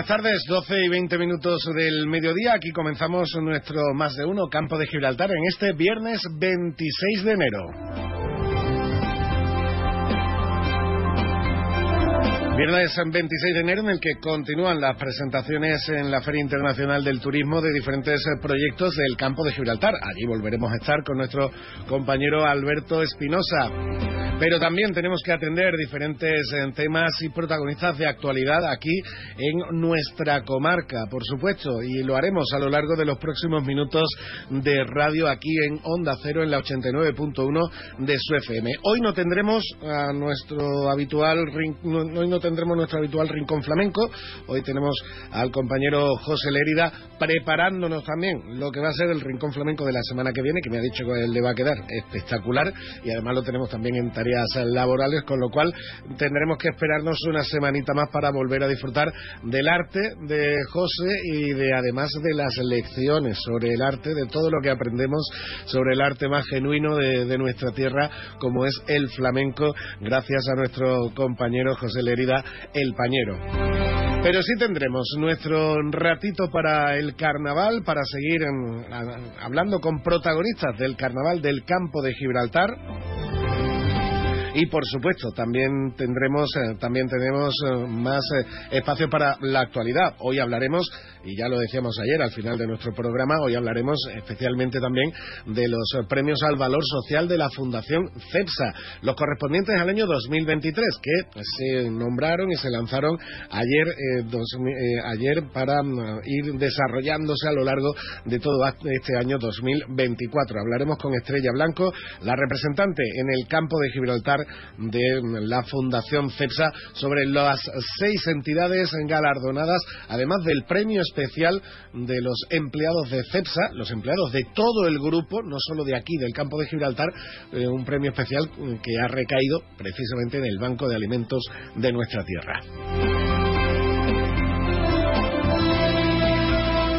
Buenas tardes, 12 y 20 minutos del mediodía. Aquí comenzamos nuestro más de uno Campo de Gibraltar en este viernes 26 de enero. Viernes 26 de enero en el que continúan las presentaciones en la Feria Internacional del Turismo de diferentes eh, proyectos del campo de Gibraltar. Allí volveremos a estar con nuestro compañero Alberto Espinosa. Pero también tenemos que atender diferentes eh, temas y protagonistas de actualidad aquí en nuestra comarca, por supuesto, y lo haremos a lo largo de los próximos minutos de radio aquí en Onda Cero en la 89.1 de su FM. Hoy no tendremos a nuestro habitual hoy no nuestro habitual rincón flamenco. Hoy tenemos al compañero José Lérida preparándonos también lo que va a ser el rincón flamenco de la semana que viene, que me ha dicho que le va a quedar espectacular y además lo tenemos también en tareas laborales, con lo cual tendremos que esperarnos una semanita más para volver a disfrutar del arte de José y de además de las lecciones sobre el arte, de todo lo que aprendemos sobre el arte más genuino de nuestra tierra, como es el flamenco, gracias a nuestro compañero José Lerida, el pañero. Pero sí tendremos nuestro ratito para el carnaval, para seguir a- hablando con protagonistas del carnaval del campo de Gibraltar. Y por supuesto, también tendremos, eh, también tenemos eh, más eh, espacio para la actualidad. Hoy hablaremos, y ya lo decíamos ayer al final de nuestro programa, hoy hablaremos especialmente también de los premios al valor social de la Fundación CEPSA, los correspondientes al año 2023, que se nombraron y se lanzaron ayer, dos- ayer para mm, ir desarrollándose a lo largo de todo este año 2024. Hablaremos con Estrella Blanco, la representante en el campo de Gibraltar de la Fundación CEPSA, sobre las seis entidades galardonadas, además del premio especial de los empleados de CEPSA, los empleados de todo el grupo, no solo de aquí, del campo de Gibraltar, eh, un premio especial que ha recaído precisamente en el Banco de Alimentos de nuestra tierra.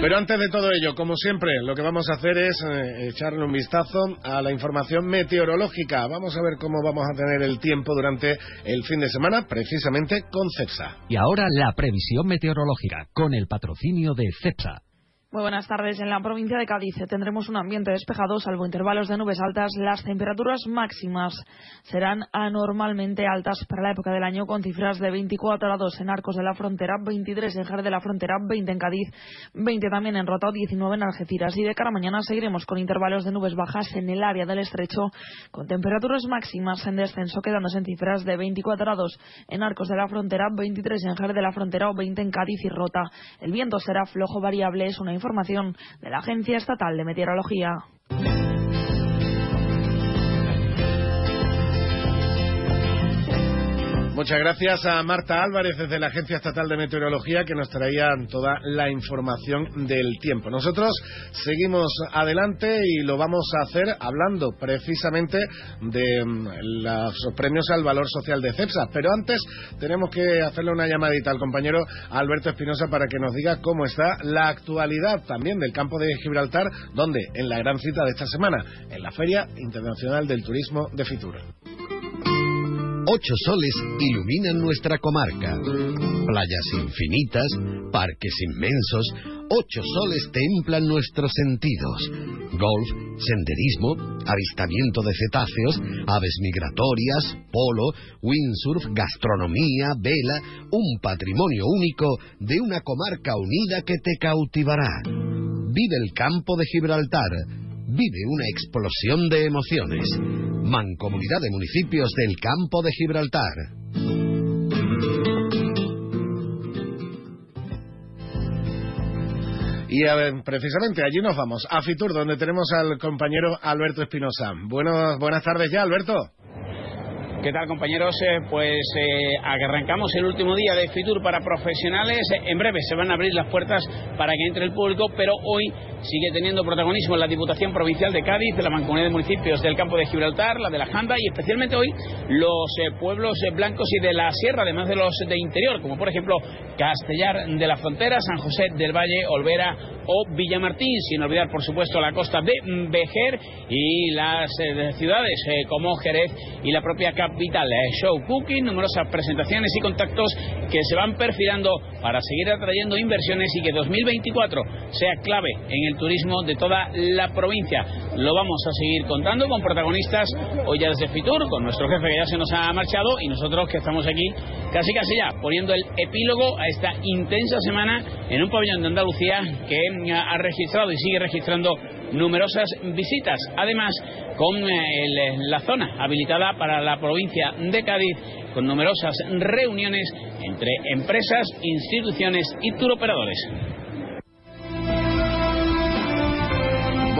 Pero antes de todo ello, como siempre, lo que vamos a hacer es eh, echarle un vistazo a la información meteorológica. Vamos a ver cómo vamos a tener el tiempo durante el fin de semana, precisamente con CEPSA. Y ahora la previsión meteorológica con el patrocinio de CEPSA. Muy buenas tardes. En la provincia de Cádiz tendremos un ambiente despejado, salvo intervalos de nubes altas. Las temperaturas máximas serán anormalmente altas para la época del año, con cifras de 24 grados en Arcos de la Frontera, 23 en Jerez de la Frontera, 20 en Cádiz, 20 también en Rota, 19 en Algeciras. Y de cara a mañana seguiremos con intervalos de nubes bajas en el área del estrecho, con temperaturas máximas en descenso, quedándose en cifras de 24 grados en Arcos de la Frontera, 23 en Jerez de la Frontera o 20 en Cádiz y Rota. El viento será flojo variable, es una información de la Agencia Estatal de Meteorología. Muchas gracias a Marta Álvarez desde la Agencia Estatal de Meteorología que nos traía toda la información del tiempo. Nosotros seguimos adelante y lo vamos a hacer hablando precisamente de mm, los premios al valor social de CEPSA. Pero antes tenemos que hacerle una llamadita al compañero Alberto Espinosa para que nos diga cómo está la actualidad también del campo de Gibraltar, donde en la gran cita de esta semana, en la Feria Internacional del Turismo de Fitur. Ocho soles iluminan nuestra comarca. Playas infinitas, parques inmensos, ocho soles templan nuestros sentidos. Golf, senderismo, avistamiento de cetáceos, aves migratorias, polo, windsurf, gastronomía, vela, un patrimonio único de una comarca unida que te cautivará. Vive el campo de Gibraltar. Vive una explosión de emociones. Mancomunidad de Municipios del Campo de Gibraltar. Y a ver, precisamente allí nos vamos, a Fitur, donde tenemos al compañero Alberto Espinosa. Buenos, buenas tardes ya, Alberto. ¿Qué tal compañeros? Eh, pues eh, arrancamos el último día de Fitur para profesionales. En breve se van a abrir las puertas para que entre el público, pero hoy sigue teniendo protagonismo la Diputación Provincial de Cádiz, la Mancomunidad de Municipios del Campo de Gibraltar, la de la Janda y especialmente hoy los eh, pueblos blancos y de la Sierra, además de los de interior, como por ejemplo Castellar de la Frontera, San José del Valle, Olvera o Villamartín, sin olvidar por supuesto la costa de Vejer y las ciudades como Jerez y la propia Cap Vital Show Cooking, numerosas presentaciones y contactos que se van perfilando para seguir atrayendo inversiones y que 2024 sea clave en el turismo de toda la provincia. Lo vamos a seguir contando con protagonistas hoy ya desde Fitur, con nuestro jefe que ya se nos ha marchado y nosotros que estamos aquí casi casi ya poniendo el epílogo a esta intensa semana en un pabellón de Andalucía que ha registrado y sigue registrando numerosas visitas. Además, con eh, la zona habilitada para la provincia de Cádiz, con numerosas reuniones entre empresas, instituciones y turoperadores.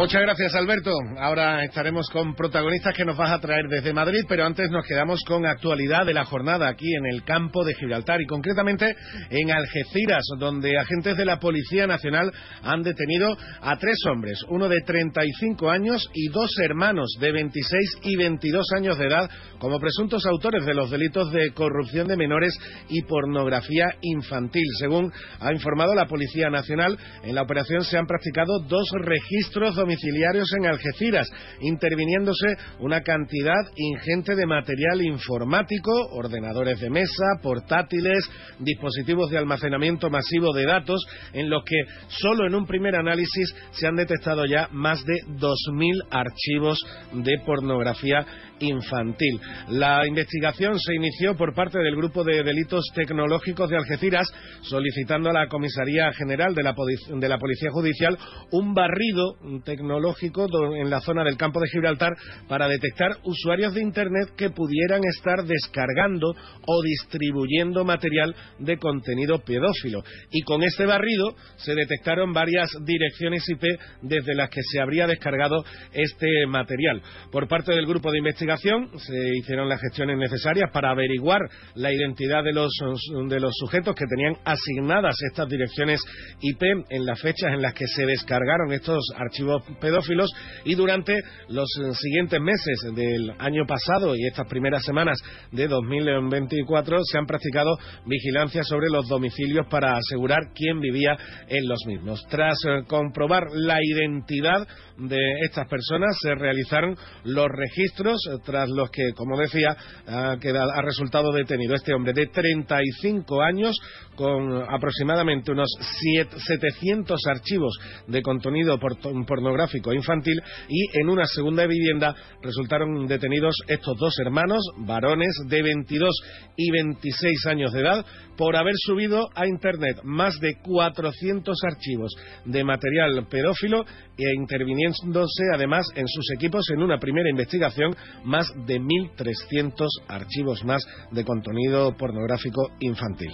Muchas gracias, Alberto. Ahora estaremos con protagonistas que nos vas a traer desde Madrid, pero antes nos quedamos con actualidad de la jornada aquí en el campo de Gibraltar y concretamente en Algeciras, donde agentes de la Policía Nacional han detenido a tres hombres, uno de 35 años y dos hermanos de 26 y 22 años de edad, como presuntos autores de los delitos de corrupción de menores y pornografía infantil. Según ha informado la Policía Nacional, en la operación se han practicado dos registros domiciliarios en Algeciras, interviniéndose una cantidad ingente de material informático, ordenadores de mesa, portátiles, dispositivos de almacenamiento masivo de datos, en los que solo en un primer análisis se han detectado ya más de 2.000 archivos de pornografía infantil. La investigación se inició por parte del Grupo de Delitos Tecnológicos de Algeciras, solicitando a la Comisaría General de la, de la Policía Judicial un barrido tecnológico en la zona del campo de Gibraltar para detectar usuarios de Internet que pudieran estar descargando o distribuyendo material de contenido pedófilo. Y con este barrido se detectaron varias direcciones IP desde las que se habría descargado este material. Por parte del grupo de investigación se hicieron las gestiones necesarias para averiguar la identidad de los, de los sujetos que tenían asignadas estas direcciones IP en las fechas en las que se descargaron estos archivos pedófilos y durante los siguientes meses del año pasado y estas primeras semanas de 2024 se han practicado vigilancias sobre los domicilios para asegurar quién vivía en los mismos. Tras eh, comprobar la identidad de estas personas se realizaron los registros eh, tras los que, como decía, ha, ha resultado detenido este hombre de 35 años con aproximadamente unos 700 archivos de contenido pornográfico infantil y en una segunda vivienda resultaron detenidos estos dos hermanos, varones de 22 y 26 años de edad, por haber subido a Internet más de 400 archivos de material pedófilo e interviniéndose además en sus equipos en una primera investigación más de 1.300 archivos más de contenido pornográfico infantil.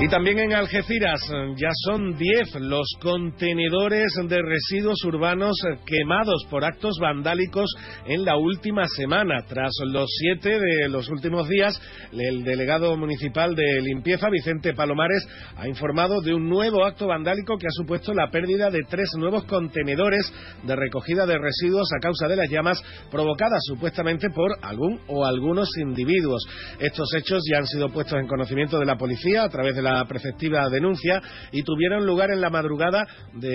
Y también en Algeciras ya son 10 los contenedores de residuos urbanos quemados por actos vandálicos en la última semana. Tras los siete de los últimos días, el delegado municipal de limpieza, Vicente Palomares, ha informado de un nuevo acto vandálico que ha supuesto la pérdida de tres nuevos contenedores de recogida de residuos a causa de las llamas provocadas supuestamente por algún o algunos individuos. Estos hechos ya han sido puestos en conocimiento de la policía a través de la preceptiva denuncia y tuvieron lugar en la madrugada eh,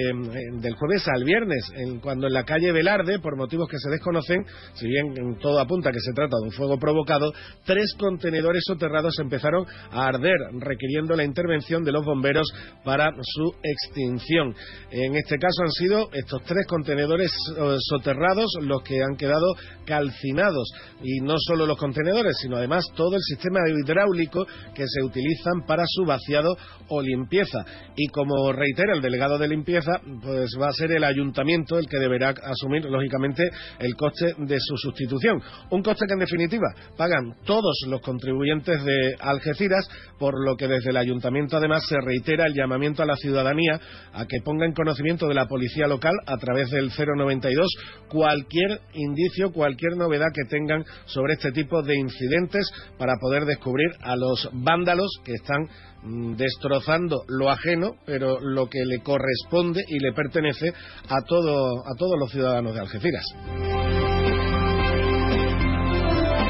del jueves al viernes, cuando en la calle Velarde, por motivos que se desconocen, si bien todo apunta que se trata de un fuego provocado, tres contenedores soterrados empezaron a arder, requiriendo la intervención de los bomberos para su extinción. En este caso han sido estos tres contenedores eh, soterrados los que han quedado calcinados y no solo los contenedores, sino además todo el sistema hidráulico que se utilizan para su vacío o limpieza. Y como reitera el delegado de limpieza, pues va a ser el ayuntamiento el que deberá asumir, lógicamente, el coste de su sustitución. Un coste que, en definitiva, pagan todos los contribuyentes de Algeciras, por lo que desde el ayuntamiento, además, se reitera el llamamiento a la ciudadanía a que ponga en conocimiento de la policía local a través del 092 cualquier indicio, cualquier novedad que tengan sobre este tipo de incidentes para poder descubrir a los vándalos que están destrozando lo ajeno, pero lo que le corresponde y le pertenece a, todo, a todos los ciudadanos de Algeciras.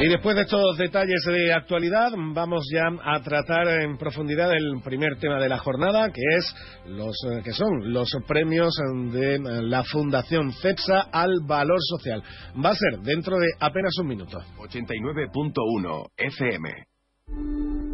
Y después de estos detalles de actualidad, vamos ya a tratar en profundidad el primer tema de la jornada, que es los eh, que son los premios de la Fundación CEPSA al valor social. Va a ser dentro de apenas un minuto. 89.1 FM.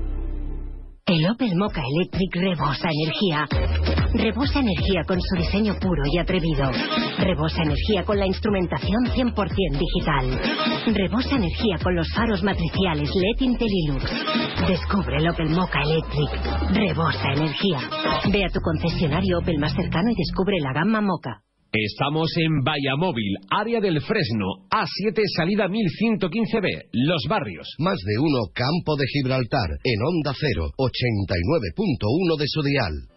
El Opel Mocha Electric rebosa energía. Rebosa energía con su diseño puro y atrevido. Rebosa energía con la instrumentación 100% digital. Rebosa energía con los faros matriciales LED Intellilux. Descubre el Opel Mocha Electric. Rebosa energía. Ve a tu concesionario Opel más cercano y descubre la gama Mocha. Estamos en Vallamóvil, área del Fresno, A7, salida 1115B, Los Barrios. Más de uno, Campo de Gibraltar, en Onda 0, 89.1 de su dial.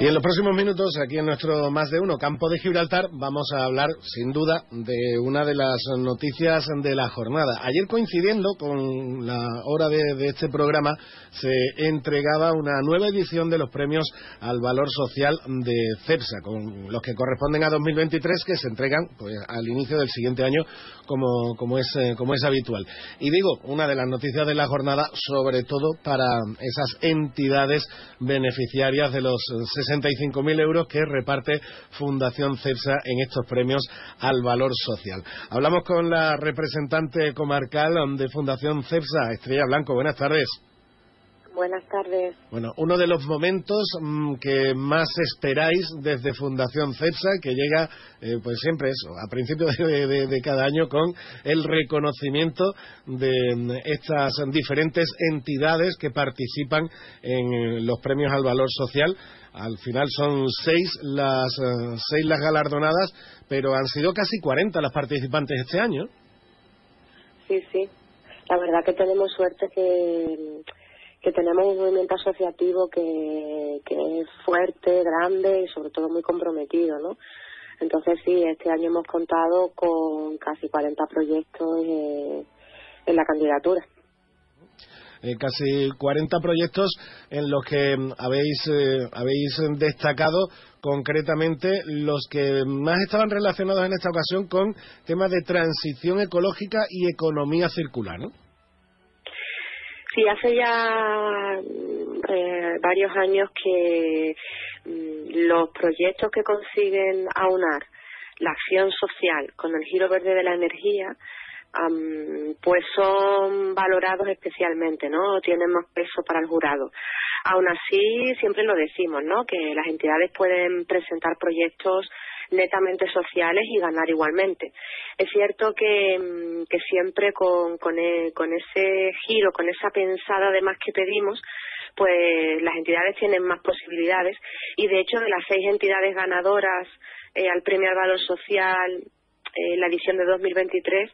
Y en los próximos minutos, aquí en nuestro Más de Uno Campo de Gibraltar, vamos a hablar, sin duda, de una de las noticias de la jornada. Ayer, coincidiendo con la hora de, este programa, se entregaba una nueva edición de los premios al valor social de CEPSA, con los que corresponden a 2023, que se entregan pues, al inicio del siguiente año, como, como, es, eh, como es habitual. Y digo, una de las noticias de la jornada, sobre todo para esas entidades beneficiarias de los 65.000 euros que reparte Fundación CEPSA en estos premios al valor social. Hablamos con la representante comarcal de Fundación CEPSA, Estrella Blanco. Buenas tardes. Buenas tardes. Bueno, uno de los momentos mm, que más esperáis desde Fundación CEPSA, que llega, eh, pues siempre eso, a principios de, cada año con el reconocimiento de mm, estas diferentes entidades que participan en eh, los premios al valor social. Al final son seis las, eh, seis las galardonadas, pero han sido casi 40 las participantes este año. Sí, sí. La verdad que tenemos suerte que, que tenemos un movimiento asociativo que, que es fuerte, grande y sobre todo muy comprometido, ¿no? Entonces sí, este año hemos contado con casi 40 proyectos eh, en la candidatura. Eh, casi 40 proyectos en los que mm, habéis, eh, habéis destacado concretamente los que más estaban relacionados en esta ocasión con temas de transición ecológica y economía circular, ¿no? Sí, hace ya eh, varios años que mm, los proyectos que consiguen aunar la acción social con el giro verde de la energía pues son valorados especialmente, ¿no? Tienen más peso para el jurado. Aún así, siempre lo decimos, ¿no? Que las entidades pueden presentar proyectos netamente sociales y ganar igualmente. Es cierto que, mm, siempre con, con, e, con ese giro, con esa pensada además que pedimos, pues las entidades tienen más posibilidades y de hecho de las seis entidades ganadoras eh, al Premio al Valor Social en eh, la edición de 2023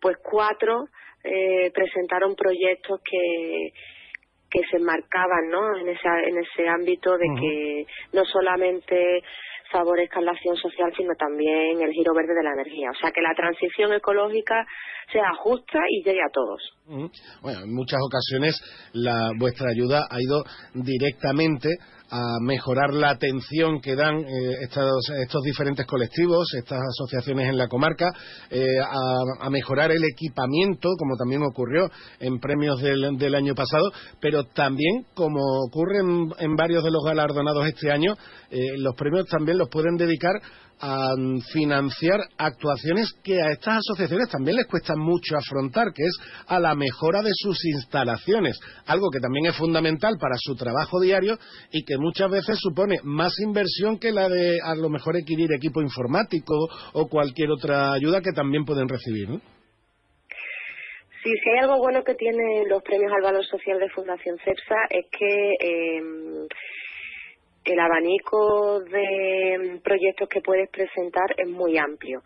pues cuatro eh, presentaron proyectos que que se marcaban ¿no? en, esa, en ese ámbito de que no solamente favorezcan la acción social, sino también el giro verde de la energía. O sea, que la transición ecológica sea justa y llegue a todos. Bueno, en muchas ocasiones la, vuestra ayuda ha ido directamente a mejorar la atención que dan eh, estos, estos, diferentes colectivos, estas asociaciones en la comarca, eh, a, mejorar el equipamiento, como también ocurrió en premios del, año pasado, pero también, como ocurre en, varios de los galardonados este año, eh, los premios también los pueden dedicar a financiar actuaciones que a estas asociaciones también les cuesta mucho afrontar, que es a la mejora de sus instalaciones, algo que también es fundamental para su trabajo diario y que muchas veces supone más inversión que la de a lo mejor adquirir equipo informático o cualquier otra ayuda que también pueden recibir. ¿no? Sí, si hay algo bueno que tienen los premios al valor social de Fundación CEPSA es que eh, el abanico de proyectos que puedes presentar es muy amplio.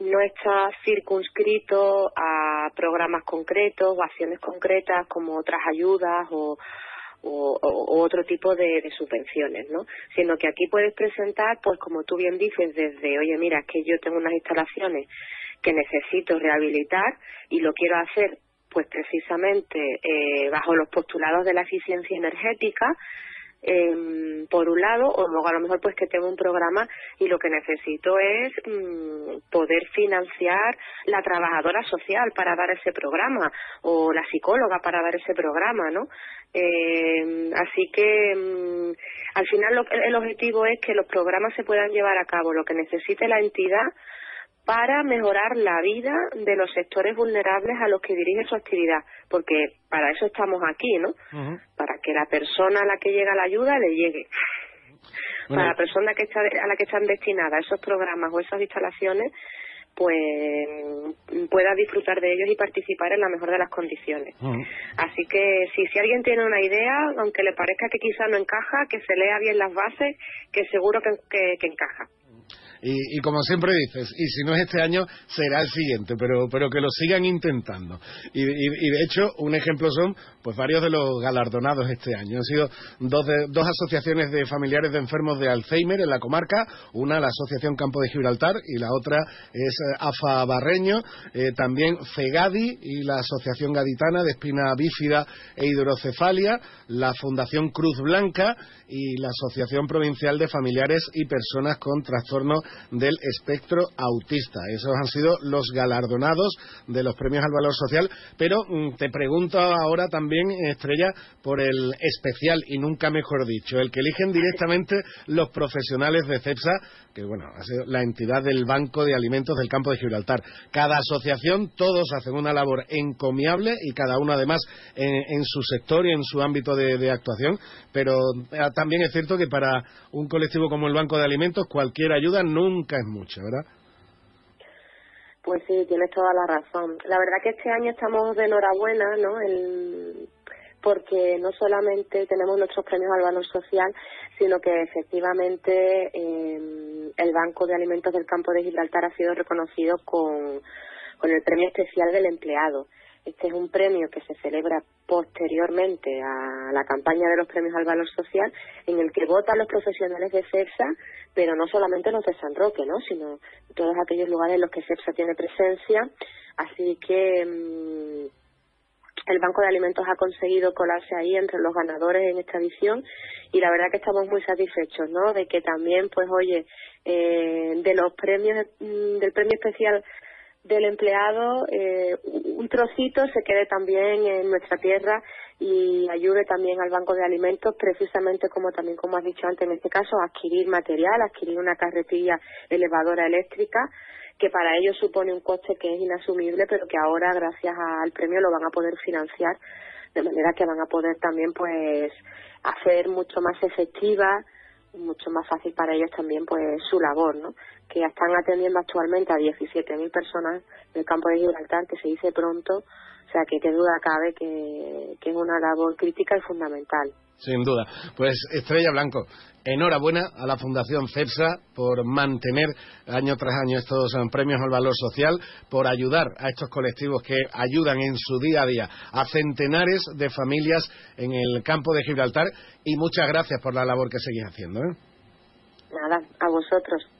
No está circunscrito a programas concretos o acciones concretas como otras ayudas o, otro tipo de, subvenciones, ¿no? Sino que aquí puedes presentar, pues como tú bien dices, desde, oye, mira, es que yo tengo unas instalaciones que necesito rehabilitar y lo quiero hacer, pues precisamente eh, bajo los postulados de la eficiencia energética, eh, por un lado, o a lo mejor pues que tengo un programa y lo que necesito es mm, poder financiar la trabajadora social para dar ese programa o la psicóloga para dar ese programa, ¿no? Eh, así que mm, al final el objetivo es que los programas se puedan llevar a cabo lo que necesite la entidad para mejorar la vida de los sectores vulnerables a los que dirige su actividad, porque para eso estamos aquí, ¿no? Para que la persona a la que llega la ayuda le llegue. Para la persona que está, a la que están destinadas esos programas o esas instalaciones, pues pueda disfrutar de ellos y participar en la mejor de las condiciones. Así que si, si alguien tiene una idea, aunque le parezca que quizá no encaja, que se lea bien las bases, que seguro que encaja. Y, como siempre dices, y si no es este año, será el siguiente, pero, pero que lo sigan intentando. Y, de hecho, un ejemplo son pues varios de los galardonados este año. Han sido dos, dos asociaciones de familiares de enfermos de Alzheimer en la comarca, una la Asociación Campo de Gibraltar y la otra es eh, AFA Barreño, eh, también FEGADI y la Asociación Gaditana de Espina Bífida e Hidrocefalia, la Fundación Cruz Blanca y la Asociación Provincial de Familiares y Personas con Trastornos del espectro autista. Esos han sido los galardonados de los premios al valor social. Pero mm, te pregunto ahora también, Estrella, por el especial y nunca mejor dicho, el que eligen directamente los profesionales de CEPSA, que bueno, ha sido la entidad del Banco de Alimentos del Campo de Gibraltar. Cada asociación, todos hacen una labor encomiable y cada uno además en, su sector y en su ámbito de actuación, pero eh, también es cierto que para un colectivo como el Banco de Alimentos cualquier ayuda no nunca es mucho, ¿verdad? Pues sí, tienes toda la razón. La verdad que este año estamos de enhorabuena, ¿no? El, porque no solamente tenemos nuestros premios al valor social, sino que efectivamente em, el Banco de Alimentos del Campo de Gibraltar ha sido reconocido con, con el Premio Especial del Empleado. Este es un premio que se celebra posteriormente a la campaña de los premios al valor social, en el que votan los profesionales de CEPSA, pero no solamente los de San Roque, ¿no? sino todos aquellos lugares en los que CEPSA tiene presencia. Así que mm, el Banco de Alimentos ha conseguido colarse ahí entre los ganadores en esta edición y la verdad que estamos muy satisfechos, ¿no? De que también, pues, oye, eh, de los premios, mm, del premio especial del empleado eh, un trocito se quede también en nuestra tierra y ayude también al banco de alimentos precisamente como también como has dicho antes en este caso adquirir material adquirir una carretilla elevadora eléctrica que para ellos supone un coste que es inasumible pero que ahora gracias al premio lo van a poder financiar de manera que van a poder también pues hacer mucho más efectiva mucho más fácil para ellos también pues su labor, ¿no? Que están atendiendo actualmente a 17.000 personas del campo de Gibraltar, que se dice pronto, o sea que qué duda cabe que, que es una labor crítica y fundamental. Sin duda. Pues Estrella Blanco, enhorabuena a la Fundación CEPSA por mantener año tras año estos eh, premios al valor social, por ayudar a estos colectivos que ayudan en su día a día a centenares de familias en el campo de Gibraltar y muchas gracias por la labor que seguís haciendo. ¿eh? Nada, a vosotros.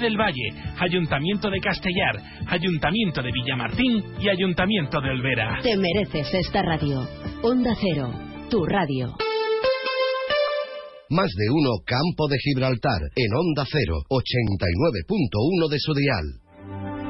del Valle, Ayuntamiento de Castellar, Ayuntamiento de Villamartín y Ayuntamiento de Olvera. Te mereces esta radio. Onda Cero, tu radio. Más de uno Campo de Gibraltar en Onda Cero, 89.1 de su dial.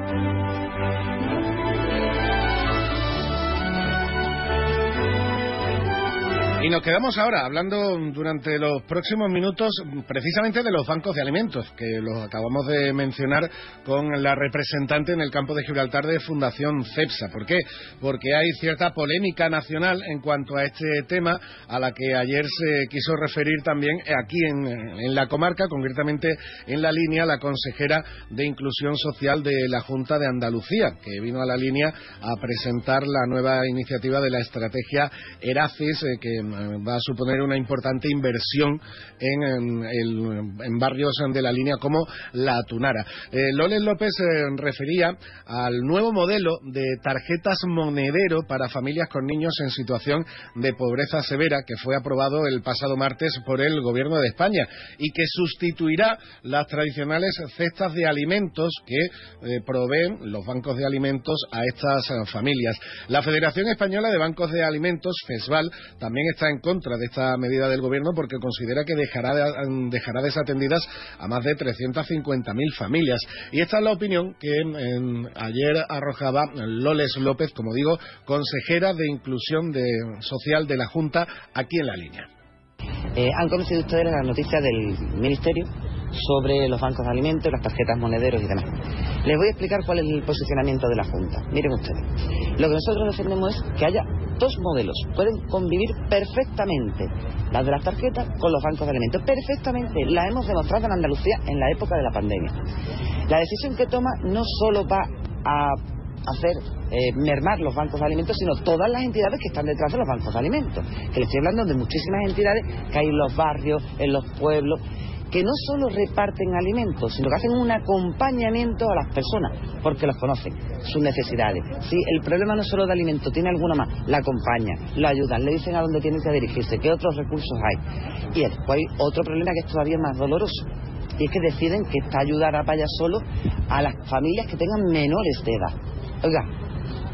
Y nos quedamos ahora hablando durante los próximos minutos precisamente de los bancos de alimentos, que los acabamos de mencionar con la representante en el campo de Gibraltar de Fundación CEPSA. ¿Por qué? Porque hay cierta polémica nacional en cuanto a este tema, a la que ayer se quiso referir también aquí en, en la comarca, concretamente en la línea, la consejera de Inclusión Social de la Junta de Andalucía, que vino a la línea a presentar la nueva iniciativa de la estrategia ERACIS, eh, que va a suponer una importante inversión en, en, barrios de la línea como La Tunara. Eh, López eh, refería al nuevo modelo de tarjetas monedero para familias con niños en situación de pobreza severa que fue aprobado el pasado martes por el Gobierno de España y que sustituirá las tradicionales cestas de alimentos que eh, proveen los bancos de alimentos a estas eh, familias. La Federación Española de Bancos de Alimentos, FESVAL, también está en contra de esta medida del Gobierno porque considera que dejará, de- dejará desatendidas a más de 350.000 familias. Y esta es la opinión que em, ayer arrojaba Loles López, como digo, consejera de Inclusión de- Social de la Junta, aquí en la línea. Eh, han conocido ustedes las noticias del Ministerio sobre los bancos de alimentos, las tarjetas monederos y demás. Les voy a explicar cuál es el posicionamiento de la Junta. Miren ustedes. Lo que nosotros defendemos es que haya dos modelos. Pueden convivir perfectamente las de las tarjetas con los bancos de alimentos. Perfectamente. La hemos demostrado en Andalucía en la época de la pandemia. La decisión que toma no solo va a hacer eh, mermar los bancos de alimentos, sino todas las entidades que están detrás de los bancos de alimentos. Que le estoy hablando de muchísimas entidades que hay en los barrios, en los pueblos, que no solo reparten alimentos, sino que hacen un acompañamiento a las personas, porque los conocen, sus necesidades. Si el problema no es solo de alimentos, tiene alguna más, la acompañan, la ayudan, le dicen a dónde tienen que dirigirse, qué otros recursos hay. Y después hay otro problema que es todavía más doloroso, y es que deciden que esta ayuda vaya solo a las familias que tengan menores de edad. Oiga,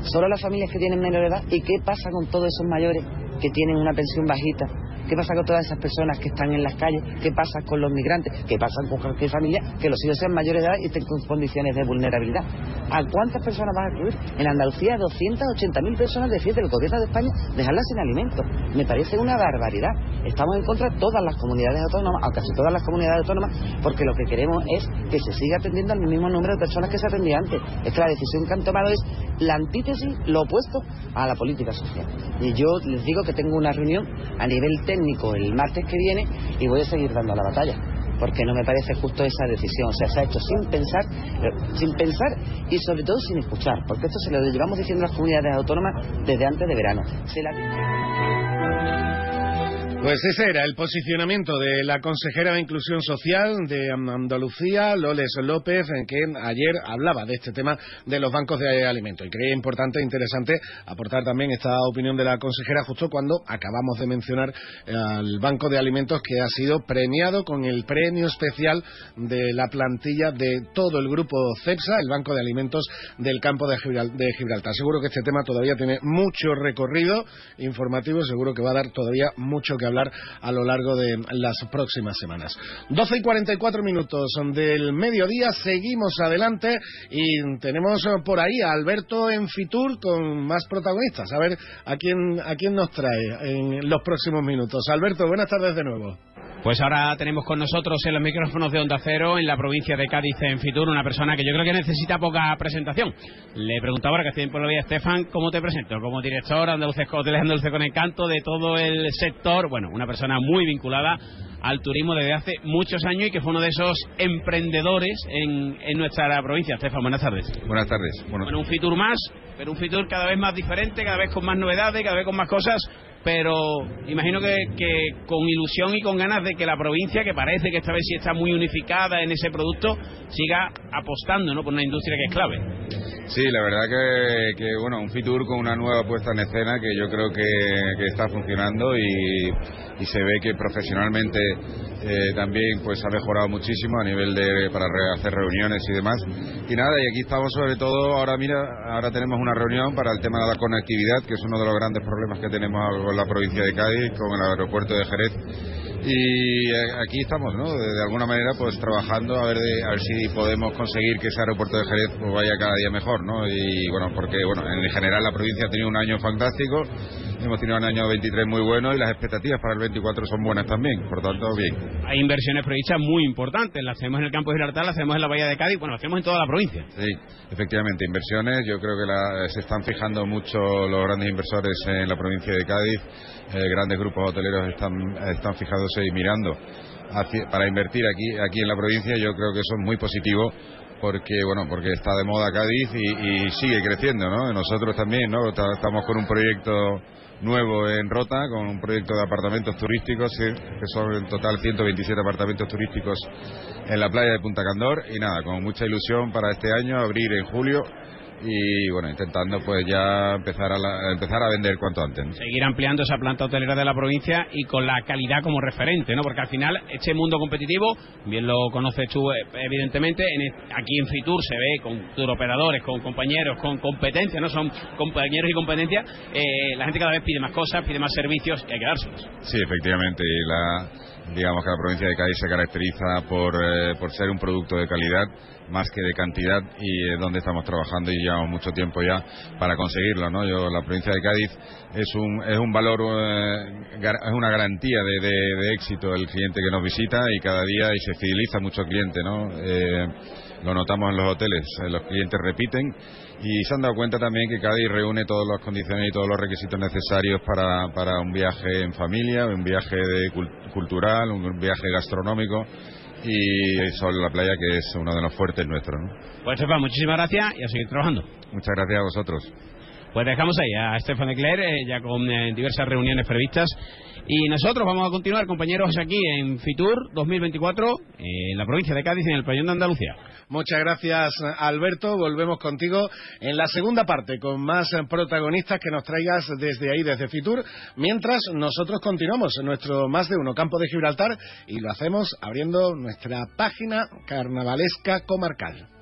solo las familias que tienen menor edad, ¿y qué pasa con todos esos mayores que tienen una pensión bajita? ¿Qué pasa con todas esas personas que están en las calles? ¿Qué pasa con los migrantes? ¿Qué pasa con cualquier familia que los hijos sean mayores de edad y estén con condiciones de vulnerabilidad? ¿A cuántas personas vas a incluir? En Andalucía, 280.000 personas defiende el gobierno de España dejarlas sin alimentos. Me parece una barbaridad. Estamos en contra de todas las comunidades autónomas, o casi todas las comunidades autónomas, porque lo que queremos es que se siga atendiendo al mismo número de personas que se atendía antes. Es que la decisión que han tomado es la antítesis, lo opuesto a la política social. Y yo les digo que tengo una reunión a nivel técnico el martes que viene y voy a seguir dando la batalla. Porque no me parece justo esa decisión. O sea, se ha hecho sin pensar, eh, sin pensar y sobre todo sin escuchar. Porque esto se lo llevamos diciendo a las comunidades autónomas desde antes de verano. Pues ese era el posicionamiento de la consejera de Inclusión Social de Andalucía, Loles López, en que ayer hablaba de este tema de los bancos de alimentos. Y creía importante e interesante aportar también esta opinión de la consejera justo cuando acabamos de mencionar al Banco de Alimentos que ha sido premiado con el premio especial de la plantilla de todo el grupo CEPSA, el Banco de Alimentos del campo de Gibraltar. Seguro que este tema todavía tiene mucho recorrido informativo, seguro que va a dar todavía mucho que hablar a lo largo de las próximas semanas. 12 y 44 minutos del mediodía, seguimos adelante y tenemos por ahí a Alberto en Fitur con más protagonistas. A ver a quién, a quién nos trae en los próximos minutos. Alberto, buenas tardes de nuevo. Pues ahora tenemos con nosotros en los micrófonos de Onda Cero, en la provincia de Cádiz, en Fitur, una persona que yo creo que necesita poca presentación. Le preguntaba ahora que tiempo lo veía Estefan, ¿cómo te presento? Como director Andaluces Hoteles Andaluces con Encanto de todo el sector, bueno, una persona muy vinculada al turismo desde hace muchos años y que fue uno de esos emprendedores en, en nuestra provincia. Estefan, buenas tardes. Buenas tardes. Bueno, un Fitur más, pero un Fitur cada vez más diferente, cada vez con más novedades, cada vez con más cosas pero imagino que, con ilusión y con ganas de que la provincia, que parece que esta vez sí está muy unificada en ese producto, siga apostando ¿no? por una industria que es clave. Sí, la verdad que, bueno, un Fitur con una nueva puesta en escena que yo creo que, está funcionando y, se ve que profesionalmente eh, también pues ha mejorado muchísimo a nivel de para hacer reuniones y demás. Y nada, y aquí estamos sobre todo, ahora mira, ahora tenemos una reunión para el tema de la conectividad, que es uno de los grandes problemas que tenemos con la provincia de Cádiz, con el aeropuerto de Jerez y eh, aquí estamos, ¿no? De, alguna manera, pues trabajando a ver, a ver si podemos conseguir que ese aeropuerto de Jerez pues, vaya cada día mejor, ¿no? Y bueno, porque bueno, en general la provincia ha tenido un año fantástico, hemos tenido un año 23 muy bueno y las expectativas para el 24 son buenas también, por tanto, bien. Hay inversiones previstas muy importantes, las hacemos en el campo de Gibraltar, las hacemos en la Bahía de Cádiz, bueno, las hacemos en toda la provincia. Sí, efectivamente, inversiones, yo creo que se están fijando mucho los grandes inversores en la provincia de Cádiz eh, grandes grupos hoteleros están, están fijándose y mirando para invertir aquí, aquí en la provincia. Yo creo que eso es muy positivo porque bueno porque está de moda Cádiz y, sigue creciendo no nosotros también no estamos con un proyecto nuevo en Rota con un proyecto de apartamentos turísticos que son en total 127 apartamentos turísticos en la playa de Punta Candor y nada con mucha ilusión para este año abrir en julio y bueno, intentando pues ya empezar a, empezar a vender cuanto antes. Seguir ampliando esa planta hotelera de la provincia y con la calidad como referente, ¿no? Porque al final este mundo competitivo, bien lo conoces tú eh, evidentemente, en, aquí en Fitur se ve con turoperadores, con compañeros, con competencia, ¿no? Son compañeros y competencia, eh, la gente cada vez pide más cosas, pide más servicios y hay que dárselos. Sí, efectivamente, y la digamos que la provincia de Cádiz se caracteriza por, eh, por ser un producto de calidad más que de cantidad y es donde estamos trabajando y llevamos mucho tiempo ya para conseguirlo, ¿no? Yo, la provincia de Cádiz es un, es un valor, eh, es una garantía de, de, éxito el cliente que nos visita y cada día y se fideliza mucho cliente, ¿no? Eh, lo notamos en los hoteles, eh, los clientes repiten y se han dado cuenta también que Cádiz reúne todas las condiciones y todos los requisitos necesarios para, para un viaje en familia, un viaje de, cultural, un viaje gastronómico y sobre la playa que es uno de los fuertes nuestros. ¿no? Pues Estefan, muchísimas gracias y a seguir trabajando. Muchas gracias a vosotros. Pues dejamos ahí a Estefan Eclair, eh, ya con eh, diversas reuniones previstas. Y nosotros vamos a continuar, compañeros, aquí en Fitur 2024, en la provincia de Cádiz, en el pabellón de Andalucía. Muchas gracias, Alberto. Volvemos contigo en la segunda parte con más protagonistas que nos traigas desde ahí, desde Fitur, mientras nosotros continuamos en nuestro más de uno campo de Gibraltar y lo hacemos abriendo nuestra página carnavalesca comarcal.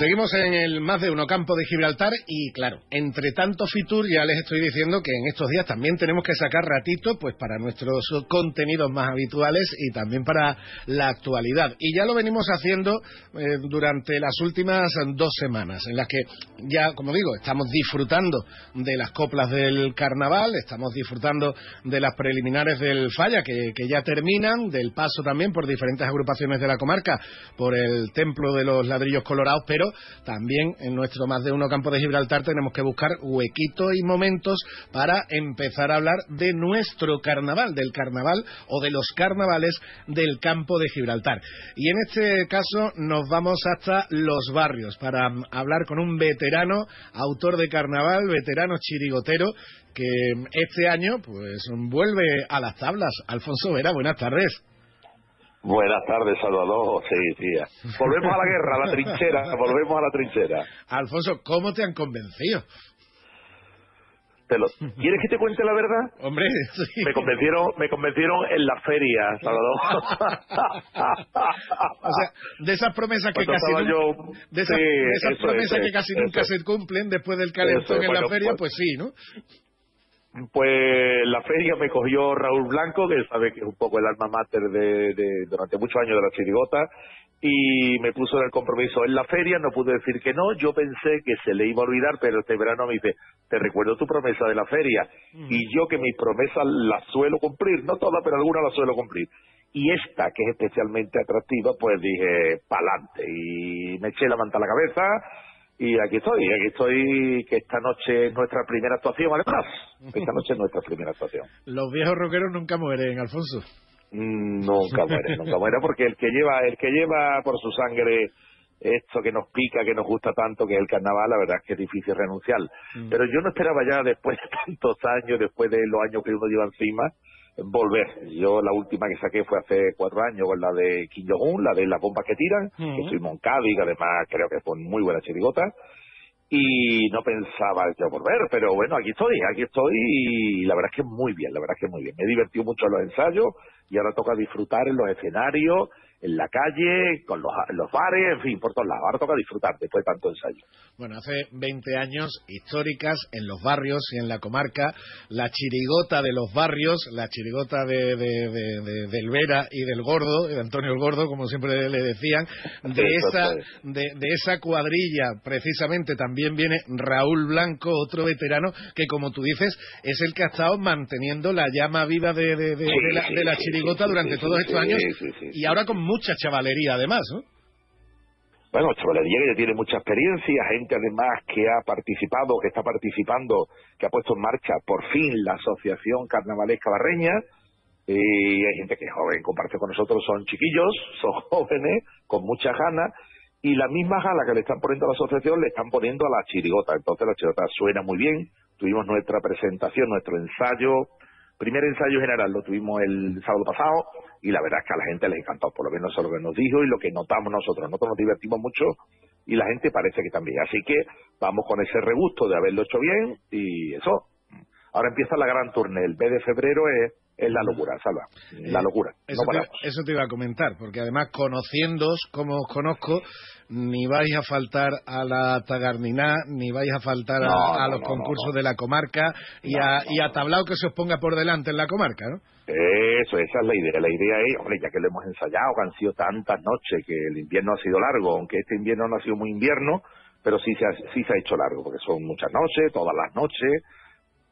Seguimos en el más de uno campo de Gibraltar y claro, entre tanto Fitur ya les estoy diciendo que en estos días también tenemos que sacar ratito pues para nuestros contenidos más habituales y también para la actualidad. Y ya lo venimos haciendo eh, durante las últimas dos semanas en las que ya, como digo, estamos disfrutando de las coplas del carnaval, estamos disfrutando de las preliminares del falla que, que ya terminan, del paso también por diferentes agrupaciones de la comarca, por el templo de los ladrillos colorados, pero también en nuestro más de uno campo de Gibraltar tenemos que buscar huequitos y momentos para empezar a hablar de nuestro carnaval, del carnaval o de los carnavales del campo de Gibraltar. Y en este caso nos vamos hasta los barrios para hablar con un veterano, autor de carnaval, veterano chirigotero, que este año pues vuelve a las tablas. Alfonso Vera, buenas tardes. Buenas tardes, Salvador. Sí, tía. Volvemos a la guerra, a la trinchera, volvemos a la trinchera. Alfonso, ¿cómo te han convencido? Te lo... ¿Quieres que te cuente la verdad? Hombre, sí. Me convencieron, me convencieron en la feria, Salvador. o sea, de esas promesas que casi nunca, yo... de esas, sí, de esas eso promesas es, que casi eso nunca es. se cumplen después del calentón en la feria, pues- pues sí, ¿no? Pues la feria me cogió Raúl Blanco, que sabe que es un poco el alma mater de, de- durante muchos años de la chirigota, y me puso en el compromiso. En la feria, no pude decir que no, yo pensé que se le iba a olvidar, pero este verano me dice, te recuerdo tu promesa de la feria, y yo que mis promesas las suelo cumplir, no todas, pero algunas las suelo cumplir. Y esta, que es especialmente atractiva, pues dije, pa'lante, y me eché la manta a la cabeza, y aquí estoy, aquí estoy, que esta noche es nuestra primera actuación, además. Esta noche es nuestra primera actuación. Los viejos rockeros nunca mueren, Alfonso. Mm, Nunca muere, nunca muere, porque el que lleva, el que lleva por su sangre esto que nos pica, que nos gusta tanto, que es el carnaval, la verdad es que es difícil renunciar. Pero yo no esperaba ya después de tantos años, después de los años que uno lleva encima, volver. Yo la última que saqué fue hace cuatro años con la de Kim Jong-un, la de las bombas que tiran, Ujú. que estuvimos en Cádiz, que además creo que fue muy buena chirigota. Y no pensaba yo volver, pero bueno, aquí estoy, aquí estoy y la verdad es que muy bien, la verdad es que muy bien. Me he divertido mucho en los ensayos y ahora toca disfrutar en los escenarios, en la calle, con los, los bares, en fin, por todos lados. Ahora toca disfrutar después de tanto ensayo. Bueno, hace 20 años históricas en los barrios y en la comarca, la chirigota de los barrios, la chirigota de, de- de- de- del Vera y del Gordo, de Antonio el Gordo, como siempre le decían, de esa, es. de, de esa cuadrilla, precisamente también viene Raúl Blanco, otro veterano, que como tú dices, es el que ha estado manteniendo la llama viva de, de- la, de la chirigota durante sí, todos estos años sí, y ahora con mucha chavalería además, ¿no? Bueno, chavalería que ya tiene mucha experiencia, gente además que ha participado, que está participando, que ha puesto en marcha por fin la Asociación Carnavalesca Barreña. Y hay gente que es joven, comparte con nosotros, son chiquillos, son jóvenes, con muchas ganas. Y la misma gana que le están poniendo a la asociación le están poniendo a la chirigota. Entonces la chirigota suena muy bien. Tuvimos nuestra presentación, nuestro ensayo primer ensayo general lo tuvimos el sábado pasado y la verdad es que a la gente les encantó, por lo menos eso es lo que nos dijo y lo que notamos nosotros. Nosotros nos divertimos mucho y la gente parece que también. Así que vamos con ese regusto de haberlo hecho bien y eso. Ahora empieza la gran tournée. El mes de febrero es, es la locura, Salva. La locura. Eso, no te, paramos. eso te iba a comentar, porque además conociéndoos como os conozco, ni vais a faltar a la tagarniná, ni vais a faltar a, No, a no, los concursos de la comarca y, a, y a tablao que se os ponga por delante en la comarca, ¿no? Eso, esa es la idea. La idea es, hombre, ya que lo hemos ensayado, que han sido tantas noches, que el invierno ha sido largo, aunque este invierno no ha sido muy invierno, pero sí se ha, sí se ha hecho largo, porque son muchas noches, todas las noches,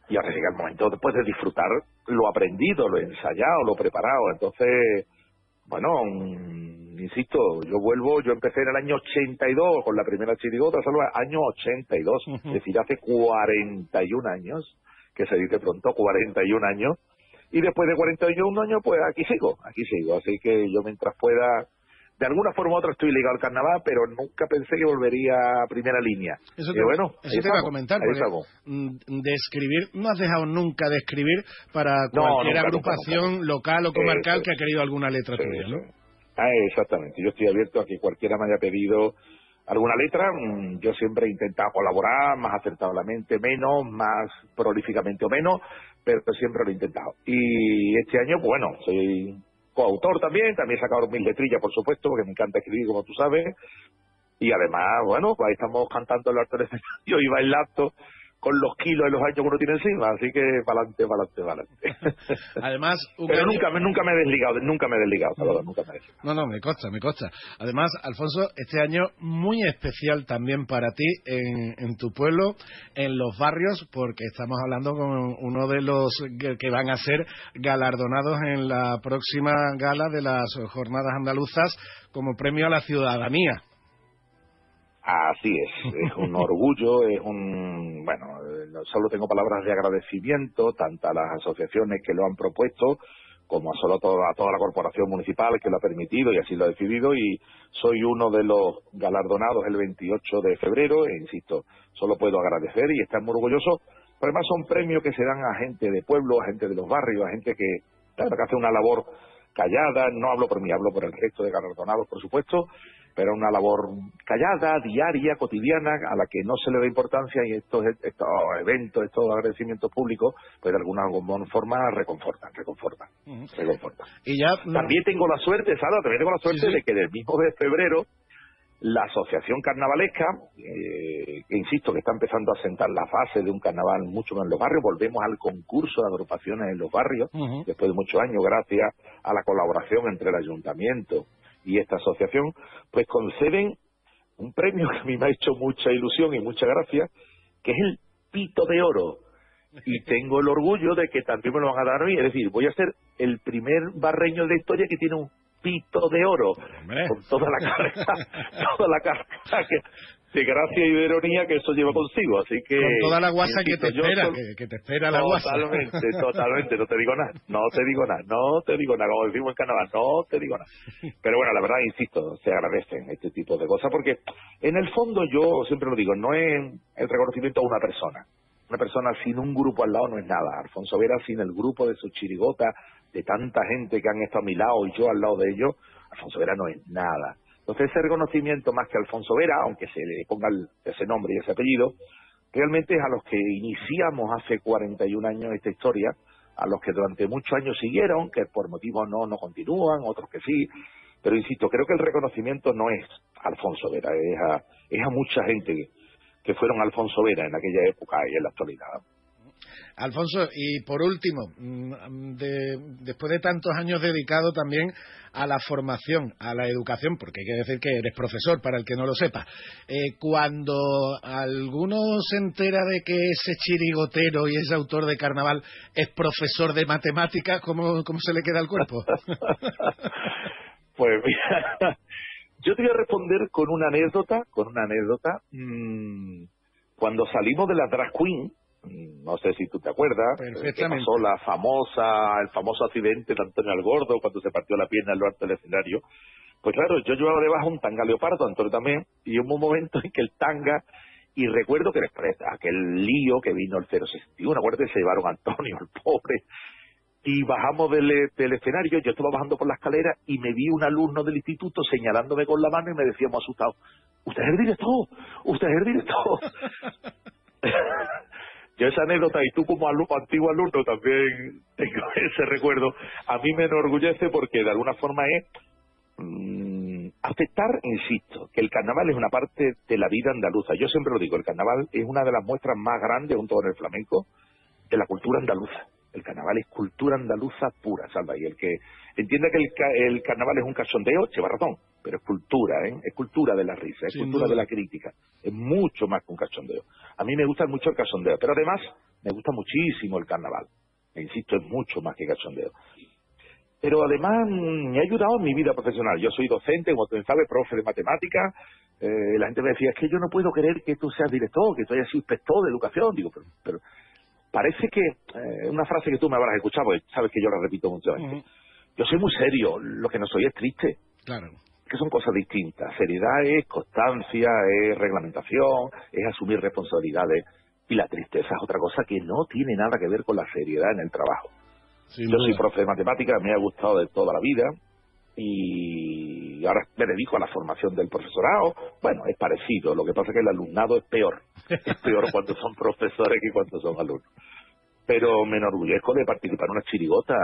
y ahora llega el momento después de disfrutar lo aprendido, lo ensayado, lo preparado. Entonces, bueno, insisto, yo vuelvo, yo empecé en el año 82 con la primera chirigota, solo año 82, es decir, hace 41 años, que se dice pronto, 41 años, y después de 41 años, pues aquí sigo, aquí sigo, así que yo mientras pueda, de alguna forma u otra estoy ligado al carnaval, pero nunca pensé que volvería a primera línea. Eso y te, bueno, eso iba a comentar, estamos. mm, de escribir, no has dejado nunca de escribir para No, cualquier nunca, nunca, agrupación local o comarcal Eso que ha querido alguna letra tuya, ¿no? Ah, exactamente. Yo estoy abierto a que cualquiera me haya pedido alguna letra. Mm, Yo siempre he intentado colaborar, más acertadamente menos, más prolíficamente o menos, pero siempre lo he intentado. Y este año, pues bueno, soy coautor también, también he sacado mil letrillas, por supuesto, porque me encanta escribir, como tú sabes. y además, bueno, pues ahí estamos cantando el arte del escenario y bailando con los kilos y los años que uno tiene encima, así que para adelante, para adelante, para adelante. Además, Pero nunca, me- nunca me he desligado, nunca me he desligado, Salvador, nunca me he desligado. No, no, me consta, me consta. Además, Alfonso, este año muy especial también para ti en, en tu pueblo, en los barrios, porque estamos hablando con uno de los que, que van a ser galardonados en la próxima gala de las jornadas andaluzas como premio a la ciudadanía. Así es, es un orgullo, es un, bueno, no- solo tengo palabras de agradecimiento tanto a las asociaciones que lo han propuesto como a solo toda, a toda la corporación municipal que lo ha permitido y así lo ha decidido y soy uno de los galardonados el 28 de febrero e insisto, solo puedo agradecer y estar muy orgulloso. Pero además son premios que se dan a gente de pueblo, a gente de los barrios, a gente que, claro, que hace una labor callada, no hablo por mí, hablo por el resto de galardonados, por supuesto, pero una labor callada, diaria, cotidiana, a la que no se le da importancia y estos, estos eventos, estos agradecimientos públicos, pues de alguna forma reconfortan, reconfortan, reconfortan. Y ya También tengo la suerte, Sara, también tengo la suerte de que del mismo de febrero la Asociación Carnavalesca, eh, que insisto que está empezando a sentar la fase de un carnaval mucho más en los barrios, volvemos al concurso de agrupaciones en los barrios, después de muchos años, gracias a la colaboración entre el ayuntamiento y esta asociación, pues conceden un premio que a mí me ha hecho mucha ilusión y mucha gracia, que es el Pito de Oro. Y tengo el orgullo de que también me lo van a dar a mí, es decir, voy a ser el primer barreño de la historia que tiene un pito de oro, con toda la carga, toda la carga que, de gracia y de ironía que eso lleva consigo, así que... Con toda la guasa que te espera, que, que te espera la guasa. Totalmente, totalmente, no te digo nada, no te digo nada, no te digo nada, como decimos en carnaval, no te digo nada. Pero bueno, la verdad, insisto, se agradecen este tipo de cosas, porque en el fondo yo siempre lo digo, no es el reconocimiento a una persona. Una persona sin un grupo al lado no es nada. Alfonso Vera sin el grupo de su chirigota, de tanta gente que han estado a mi lado y yo al lado de ellos, Alfonso Vera no es nada. Entonces ese reconocimiento más que Alfonso Vera, aunque se le ponga ese nombre y ese apellido, realmente es a los que iniciamos hace 41 años esta historia, a los que durante muchos años siguieron, que por motivos no, no continúan, otros que sí, pero insisto, creo que el reconocimiento no es Alfonso Vera, es a, es a mucha gente que fueron Alfonso Vera en aquella época y en la actualidad. Alfonso, y por último, mm, de- después de tantos años dedicado también a la formación, a la educación, porque hay que decir que eres profesor, para el que no lo sepa, eh, cuando alguno se entera de que ese chirigotero y ese autor de carnaval es profesor de matemáticas, ¿cómo, cómo se le queda el cuerpo? Pues mira, yo te voy a responder con una anécdota, con una anécdota. mm, cuando salimos de la drag queen, no sé si tú te acuerdas, eh, que pasó la famosa, el famoso accidente de Antonio Algordo cuando se partió la pierna en lo alto del escenario. Pues claro, yo llevaba debajo un tanga leopardo, Antonio también, y hubo un momento en que el tanga, y recuerdo que después de aquel lío que vino el 061, acuérdate, se llevaron a Antonio, el pobre, y bajamos del, del escenario, yo estaba bajando por la escalera y me vi un alumno del instituto señalándome con la mano y me decía muy asustado, usted es el director, usted es el director. yo esa anécdota y tú como antiguo alumno también tengo ese recuerdo, a mí me enorgullece porque de alguna forma es mm, aceptar, insisto, que el carnaval es una parte de la vida andaluza. Yo siempre lo digo, el carnaval es una de las muestras más grandes, junto con el flamenco, de la cultura andaluza. El carnaval es cultura andaluza pura, Salva. Y el que entienda que el, ca- el carnaval es un cachondeo, lleva ratón. Pero es cultura, ¿eh? Es cultura de la risa, es Sin cultura duda. de la crítica. Es mucho más que un cachondeo. A mí me gusta mucho el cachondeo, pero además me gusta muchísimo el carnaval. E insisto, es mucho más que cachondeo. Pero además mm, me ha ayudado en mi vida profesional. Yo soy docente, como tú sabes, profe de matemáticas. Eh, la gente me decía, es que yo no puedo creer que tú seas director, que tú hayas sido inspector de educación. Digo, pero, pero parece que, eh, una frase que tú me habrás escuchado, porque sabes que yo la repito muchas veces. Yo soy muy serio, lo que no soy es triste. Claro. Que son cosas distintas. Seriedad es constancia, es reglamentación, es asumir responsabilidades. Y la tristeza es otra cosa que no tiene nada que ver con la seriedad en el trabajo. Sin Yo duda. soy profe de matemáticas, me ha gustado de toda la vida y ahora me dedico a la formación del profesorado. Bueno, es parecido, lo que pasa es que el alumnado es peor. Es peor cuando son profesores que cuando son alumnos. pero me enorgullezco de participar en una chirigota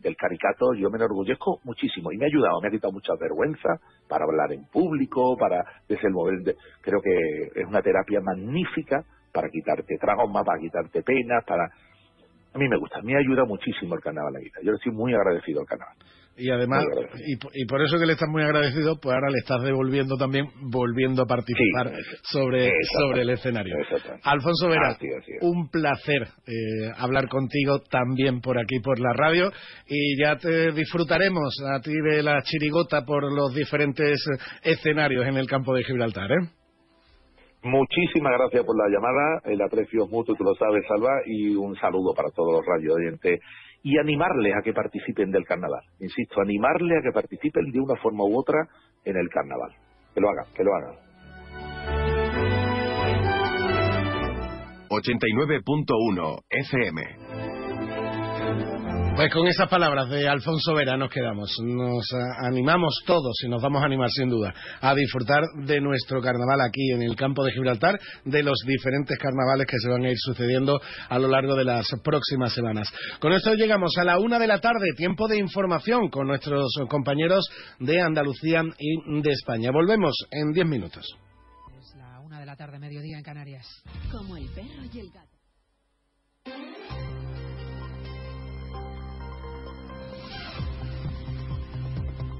del caricato, yo me enorgullezco muchísimo y me ha ayudado, me ha quitado mucha vergüenza para hablar en público, para desenvolver, creo que es una terapia magnífica para quitarte traumas, para quitarte penas, para... A mí me gusta, me ayuda muchísimo el carnaval vida. Yo le estoy muy agradecido al carnaval. Y además, y, por eso que le estás muy agradecido, pues ahora le estás devolviendo también, volviendo a participar sobre, sobre el escenario. Alfonso Vera, un placer eh, hablar contigo también por aquí, por la radio, y ya te disfrutaremos a ti de la chirigota por los diferentes escenarios en el campo de Gibraltar. ¿eh? Muchísimas gracias por la llamada, el aprecio mutuo, tú lo sabes, Salva, y un saludo para todos los radio oyentes y animarles a que participen del carnaval. Insisto, animarles a que participen de una forma u otra en el carnaval. Que lo hagan, que lo hagan. 89.1 FM pues con esas palabras de Alfonso Vera nos quedamos. Nos animamos todos y nos vamos a animar sin duda a disfrutar de nuestro carnaval aquí en el campo de Gibraltar, de los diferentes carnavales que se van a ir sucediendo a lo largo de las próximas semanas. Con esto llegamos a la una de la tarde, tiempo de información con nuestros compañeros de Andalucía y de España. Volvemos en diez minutos. Es la una de la tarde, mediodía en Canarias. Como el perro y el gato.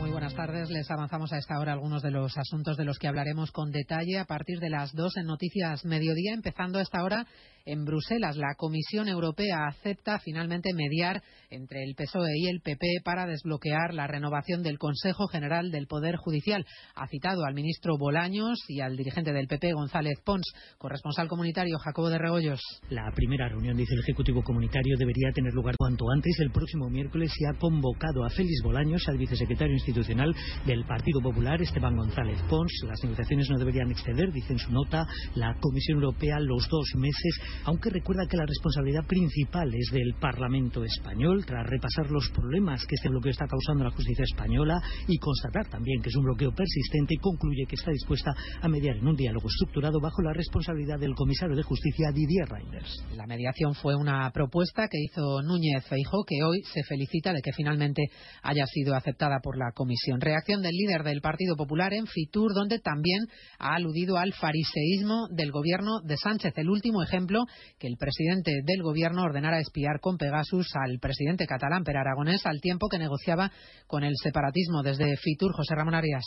Muy buenas tardes. Les avanzamos a esta hora algunos de los asuntos de los que hablaremos con detalle a partir de las dos en Noticias Mediodía, empezando a esta hora en Bruselas. La Comisión Europea acepta finalmente mediar entre el PSOE y el PP para desbloquear la renovación del Consejo General del Poder Judicial. Ha citado al ministro Bolaños y al dirigente del PP, González Pons, corresponsal comunitario Jacobo de Regoyos. La primera reunión, dice el Ejecutivo Comunitario, debería tener lugar cuanto antes. El próximo miércoles se ha convocado a Félix Bolaños, al vicesecretario institucional del Partido Popular, Esteban González Pons. Las negociaciones no deberían exceder, dice en su nota, la Comisión Europea los dos meses aunque recuerda que la responsabilidad principal es del Parlamento español, tras repasar los problemas que este bloqueo está causando la justicia española y constatar también que es un bloqueo persistente, concluye que está dispuesta a mediar en un diálogo estructurado bajo la responsabilidad del comisario de justicia Didier Reinders. La mediación fue una propuesta que hizo Núñez Feijó, que hoy se felicita de que finalmente haya sido aceptada por la comisión. Reacción del líder del Partido Popular en Fitur, donde también ha aludido al fariseísmo del gobierno de Sánchez. El último ejemplo que el presidente del gobierno ordenara espiar con Pegasus al presidente catalán Per Aragonés al tiempo que negociaba con el separatismo desde Fitur. José Ramón Arias.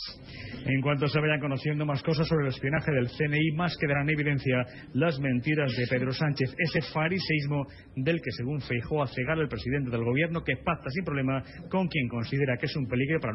En cuanto se vayan conociendo más cosas sobre el espionaje del CNI, más quedarán en evidencia las mentiras de Pedro Sánchez, ese fariseísmo del que, según Feijó, ha cegado el presidente del gobierno que pacta sin problema con quien considera que es un peligro para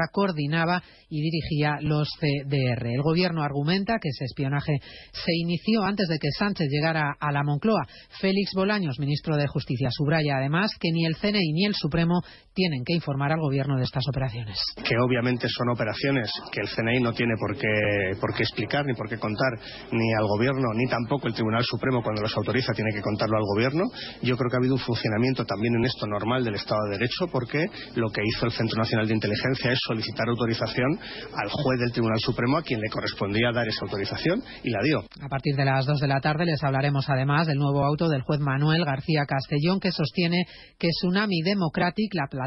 coordinaba y dirigía los CDR. El gobierno argumenta que ese espionaje se inició antes de que Sánchez llegara a la Moncloa. Félix Bolaños, ministro de Justicia, subraya además que ni el CNI ni el Supremo tienen que informar al gobierno de estas operaciones. Que obviamente son operaciones que el CNI no tiene por qué, por qué explicar ni por qué contar ni al gobierno ni tampoco el Tribunal Supremo cuando los autoriza tiene que contarlo al gobierno. Yo creo que ha habido un funcionamiento también en esto normal del Estado de Derecho porque lo que hizo el Centro Nacional de Inteligencia es solicitar autorización al juez del Tribunal Supremo a quien le correspondía dar esa autorización y la dio. A partir de las 2 de la tarde les hablaremos además del nuevo auto del juez Manuel García Castellón que sostiene que Tsunami Democratic, la plataforma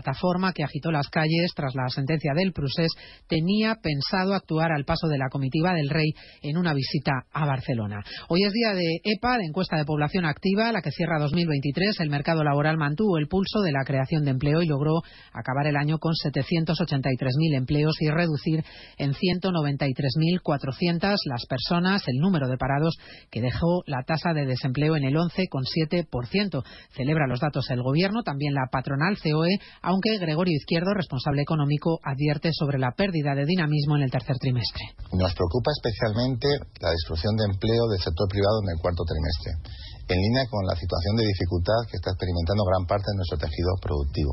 que agitó las calles tras la sentencia del Prusés, tenía pensado actuar al paso de la comitiva del rey en una visita a Barcelona. Hoy es día de EPA, de encuesta de población activa, la que cierra 2023. El mercado laboral mantuvo el pulso de la creación de empleo y logró acabar el año con 783.000 empleos y reducir en 193.400 las personas, el número de parados que dejó la tasa de desempleo en el 11,7%. Celebra los datos el gobierno, también la patronal COE, aunque Gregorio Izquierdo, responsable económico, advierte sobre la pérdida de dinamismo en el tercer trimestre. Nos preocupa especialmente la destrucción de empleo del sector privado en el cuarto trimestre, en línea con la situación de dificultad que está experimentando gran parte de nuestro tejido productivo.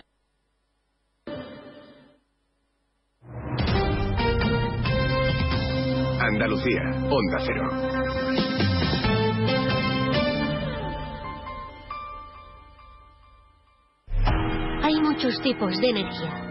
Andalucía, Onda Cero. Hay muchos tipos de energía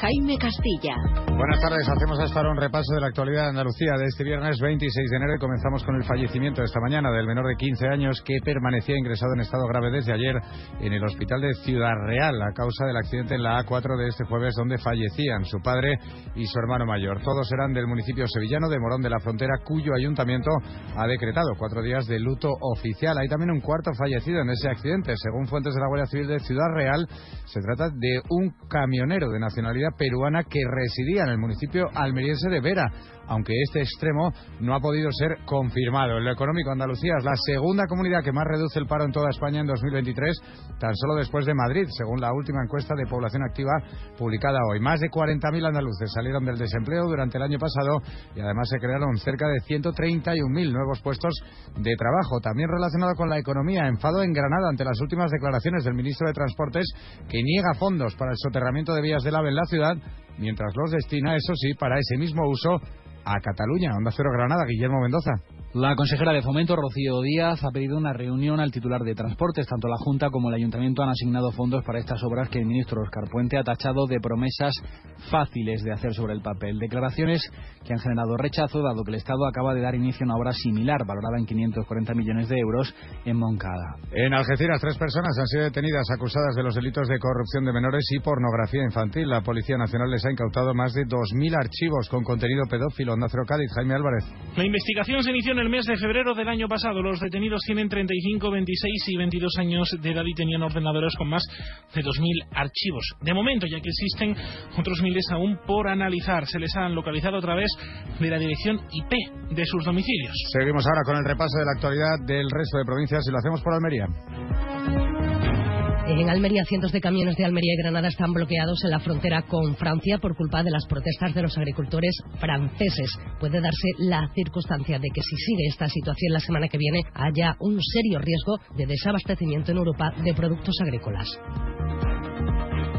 Jaime Castilla. Buenas tardes, hacemos hasta ahora un repaso de la actualidad de Andalucía de este viernes 26 de enero comenzamos con el fallecimiento esta mañana del menor de 15 años que permanecía ingresado en estado grave desde ayer en el hospital de Ciudad Real a causa del accidente en la A4 de este jueves donde fallecían su padre y su hermano mayor. Todos eran del municipio sevillano de Morón de la Frontera cuyo ayuntamiento ha decretado cuatro días de luto oficial. Hay también un cuarto fallecido en ese accidente. Según fuentes de la Guardia Civil de Ciudad Real, se trata de un camionero de nacionalidad peruana que residía en el municipio almeriense de Vera aunque este extremo no ha podido ser confirmado. En lo económico, Andalucía es la segunda comunidad que más reduce el paro en toda España en 2023, tan solo después de Madrid, según la última encuesta de población activa publicada hoy. Más de 40.000 andaluces salieron del desempleo durante el año pasado y además se crearon cerca de 131.000 nuevos puestos de trabajo. También relacionado con la economía, enfado en Granada ante las últimas declaraciones del ministro de Transportes que niega fondos para el soterramiento de vías del AVE en la ciudad, mientras los destina, eso sí, para ese mismo uso a Cataluña. Onda Cero Granada, Guillermo Mendoza. La consejera de Fomento, Rocío Díaz, ha pedido una reunión al titular de Transportes. Tanto la Junta como el Ayuntamiento han asignado fondos para estas obras que el ministro Oscar Puente ha tachado de promesas fáciles de hacer sobre el papel. Declaraciones que han generado rechazo, dado que el Estado acaba de dar inicio a una obra similar, valorada en 540 millones de euros, en Moncada. En Algeciras, tres personas han sido detenidas acusadas de los delitos de corrupción de menores y pornografía infantil. La Policía Nacional les ha incautado más de 2.000 archivos con contenido pedófilo. Nacero Cádiz, Jaime Álvarez. La investigación se inició en el mes de febrero del año pasado. Los detenidos tienen 35, 26 y 22 años de edad y tenían ordenadores con más de 2.000 archivos. De momento, ya que existen otros miles aún por analizar, se les han localizado a través de la dirección IP de sus domicilios. Seguimos ahora con el repaso de la actualidad del resto de provincias y lo hacemos por Almería. En Almería, cientos de camiones de Almería y Granada están bloqueados en la frontera con Francia por culpa de las protestas de los agricultores franceses. Puede darse la circunstancia de que si sigue esta situación la semana que viene haya un serio riesgo de desabastecimiento en Europa de productos agrícolas.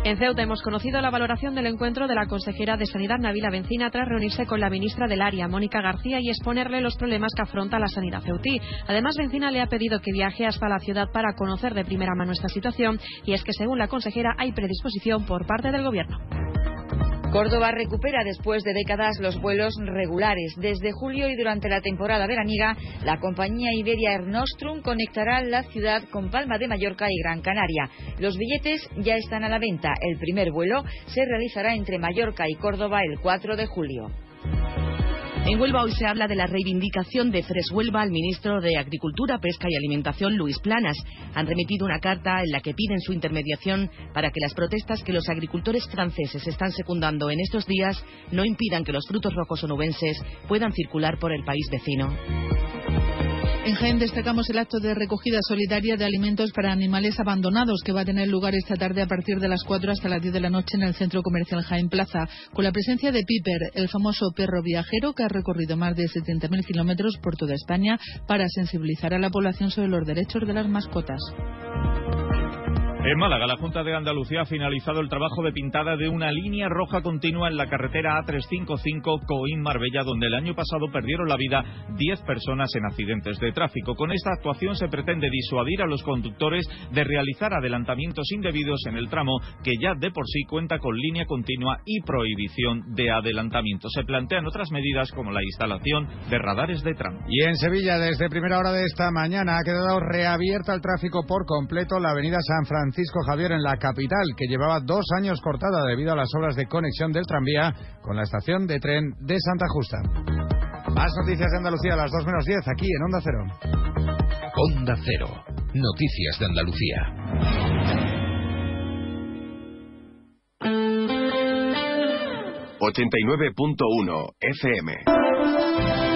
En Ceuta hemos conocido la valoración del encuentro de la consejera de Sanidad Navila Bencina tras reunirse con la ministra del área, Mónica García, y exponerle los problemas que afronta la sanidad ceutí. Además, Bencina le ha pedido que viaje hasta la ciudad para conocer de primera mano esta situación, y es que, según la consejera, hay predisposición por parte del Gobierno. Córdoba recupera después de décadas los vuelos regulares. Desde julio y durante la temporada veraniega, la compañía Iberia Air Nostrum conectará la ciudad con Palma de Mallorca y Gran Canaria. Los billetes ya están a la venta. El primer vuelo se realizará entre Mallorca y Córdoba el 4 de julio. En Huelva hoy se habla de la reivindicación de Huelva al ministro de Agricultura, Pesca y Alimentación, Luis Planas. Han remitido una carta en la que piden su intermediación para que las protestas que los agricultores franceses están secundando en estos días no impidan que los frutos rojos onubenses puedan circular por el país vecino. En Jaén destacamos el acto de recogida solidaria de alimentos para animales abandonados que va a tener lugar esta tarde a partir de las 4 hasta las 10 de la noche en el Centro Comercial Jaén Plaza, con la presencia de Piper, el famoso perro viajero que ha recorrido más de 70.000 kilómetros por toda España para sensibilizar a la población sobre los derechos de las mascotas. En Málaga, la Junta de Andalucía ha finalizado el trabajo de pintada de una línea roja continua en la carretera A355 Coín-Marbella, donde el año pasado perdieron la vida 10 personas en accidentes de tráfico. Con esta actuación se pretende disuadir a los conductores de realizar adelantamientos indebidos en el tramo, que ya de por sí cuenta con línea continua y prohibición de adelantamiento. Se plantean otras medidas como la instalación de radares de tramo. Y en Sevilla, desde primera hora de esta mañana, ha quedado reabierta el tráfico por completo la avenida San Francisco Francisco Javier en la capital, que llevaba dos años cortada debido a las obras de conexión del tranvía con la estación de tren de Santa Justa. Más noticias de Andalucía a las 2 menos 10 aquí en Onda Cero. Onda Cero. Noticias de Andalucía. ...89.1 FM.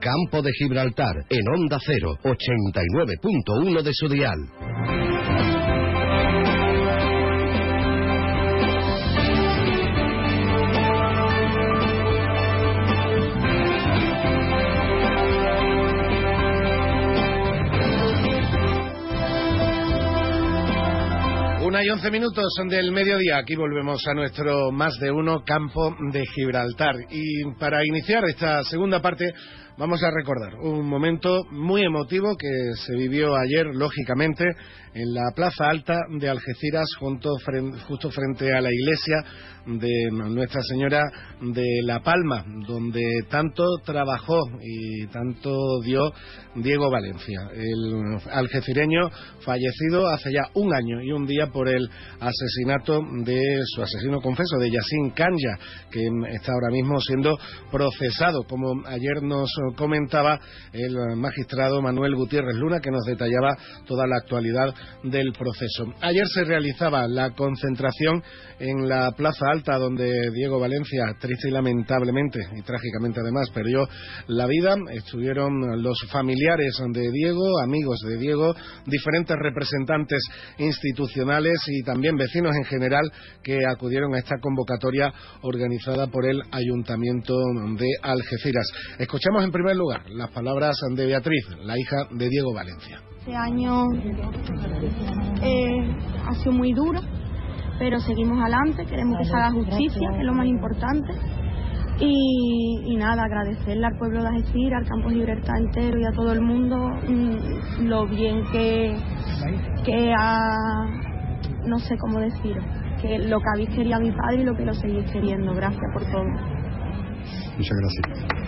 Campo de Gibraltar, en Onda 0, 89.1 de su dial. Una y once minutos del mediodía. Aquí volvemos a nuestro más de uno campo de Gibraltar. Y para iniciar esta segunda parte, vamos a recordar un momento muy emotivo que se vivió ayer, lógicamente, en la Plaza Alta de Algeciras, justo frente a la iglesia de Nuestra Señora de La Palma, donde tanto trabajó y tanto dio Diego Valencia, el algecireño fallecido hace ya un año y un día por el asesinato de su asesino confeso, de Yacine Kanya, que está ahora mismo siendo procesado, como ayer nos comentaba el magistrado Manuel Gutiérrez Luna, que nos detallaba toda la actualidad del proceso. Ayer se realizaba la concentración en la Plaza Alta, donde Diego Valencia, triste y lamentablemente, y trágicamente además, perdió la vida. Estuvieron los familiares de Diego, amigos de Diego, diferentes representantes institucionales y también vecinos en general que acudieron a esta convocatoria organizada por el Ayuntamiento de Algeciras. Escuchamos en primer lugar, las palabras de Beatriz, la hija de Diego Valencia. Este año eh, ha sido muy duro, pero seguimos adelante, queremos que se haga justicia, que es lo más importante. Y, nada, agradecerle al pueblo de Algeciras, al campo Gibraltar entero y a todo el mundo mm, lo bien que, que ha, no sé cómo decirlo, que lo que habéis querido a mi padre y lo que lo seguís queriendo. Gracias por todo. Muchas gracias.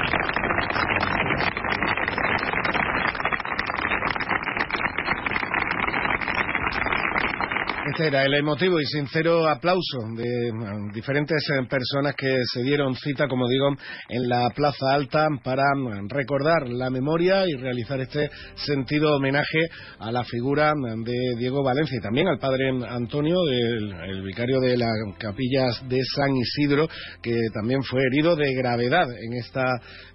El emotivo y sincero aplauso de diferentes eh, personas que se dieron cita, como digo, en la Plaza Alta para recordar la memoria y realizar este sentido homenaje a la figura de Diego Valencia y también al padre Antonio, el, vicario de las capillas de San Isidro, que también fue herido de gravedad en esta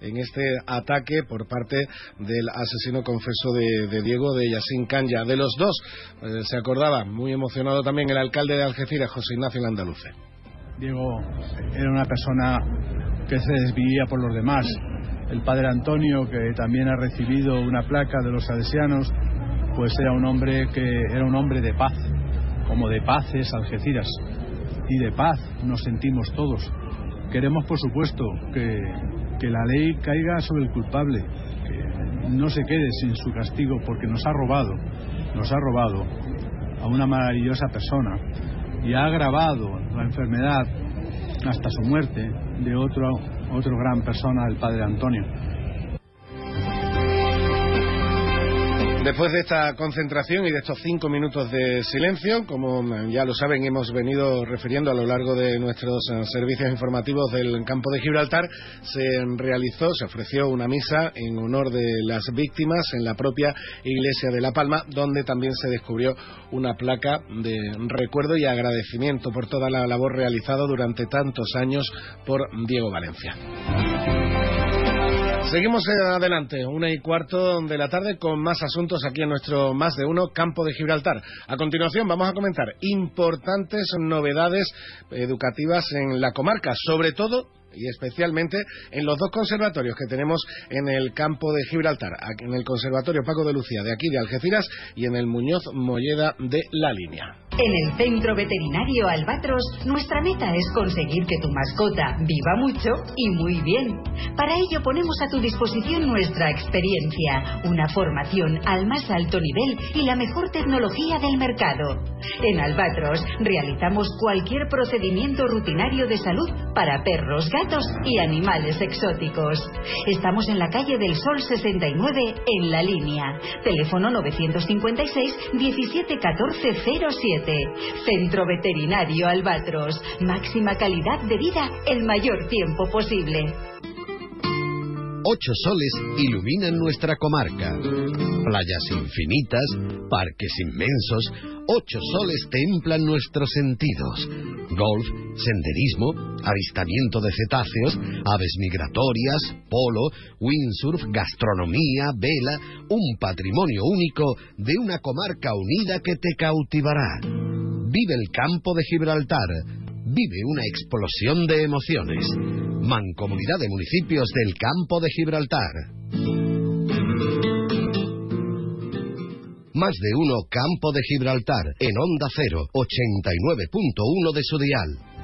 en este ataque por parte del asesino confeso de, Diego de Yacín Canya. De los dos eh, se acordaba muy emocionado también el alcalde de Algeciras, José Ignacio Landaluce. Diego era una persona que se desvivía por los demás. El padre Antonio, que también ha recibido una placa de los salesianos, pues era un hombre que era un hombre de paz, como de paz es Algeciras. Y de paz nos sentimos todos. Queremos, por supuesto, que, que la ley caiga sobre el culpable, no se quede sin su castigo porque nos ha robado, nos ha robado a una maravillosa persona y ha agravado la enfermedad hasta su muerte de otro, otro gran persona, el padre Antonio. Después de esta concentración y de estos cinco minutos de silencio, como ya lo saben, hemos venido refiriendo a lo largo de nuestros eh, servicios informativos del campo de Gibraltar, se realizó, se ofreció una misa en honor de las víctimas en la propia iglesia de La Palma, donde también se descubrió una placa de recuerdo y agradecimiento por toda la labor realizada durante tantos años por Diego Valencia. Seguimos adelante, una y cuarto de la tarde con más asuntos aquí en nuestro más de uno campo de Gibraltar. A continuación vamos a comentar importantes novedades educativas en la comarca, sobre todo y especialmente en los dos conservatorios que tenemos en el campo de Gibraltar, en el Conservatorio Paco de Lucía de aquí de Algeciras y en el Muñoz Molleda de La Línea. En el Centro Veterinario Albatros, nuestra meta es conseguir que tu mascota viva mucho y muy bien. Para ello ponemos a tu disposición nuestra experiencia, una formación al más alto nivel y la mejor tecnología del mercado. En Albatros realizamos cualquier procedimiento rutinario de salud para perros, gatos, y animales exóticos. Estamos en la calle del Sol 69 en la línea. Teléfono 956 171407. Centro Veterinario Albatros. Máxima calidad de vida el mayor tiempo posible. Ocho soles iluminan nuestra comarca. Playas infinitas, parques inmensos, ocho soles templan nuestros sentidos. Golf, senderismo, avistamiento de cetáceos, aves migratorias, polo, windsurf, gastronomía, vela, un patrimonio único de una comarca unida que te cautivará. Vive el campo de Gibraltar. Vive una explosión de emociones. Mancomunidad de Municipios del Campo de Gibraltar. Más de uno Campo de Gibraltar en Onda 0, 89.1 de su dial.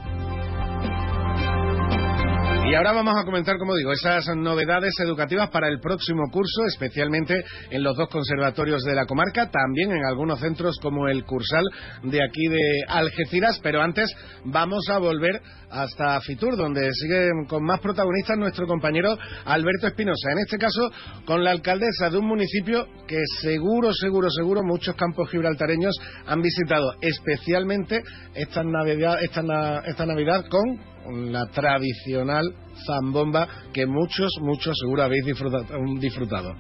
Y ahora vamos a comentar, como digo, esas novedades educativas para el próximo curso, especialmente en los dos conservatorios de la comarca, también en algunos centros como el Cursal de aquí de Algeciras, pero antes vamos a volver hasta Fitur, donde sigue con más protagonistas nuestro compañero Alberto Espinosa, en este caso con la alcaldesa de un municipio que seguro, seguro, seguro muchos campos gibraltareños han visitado, especialmente esta Navidad, esta, esta Navidad con la tradicional zambomba que muchos, muchos seguro habéis disfrutado.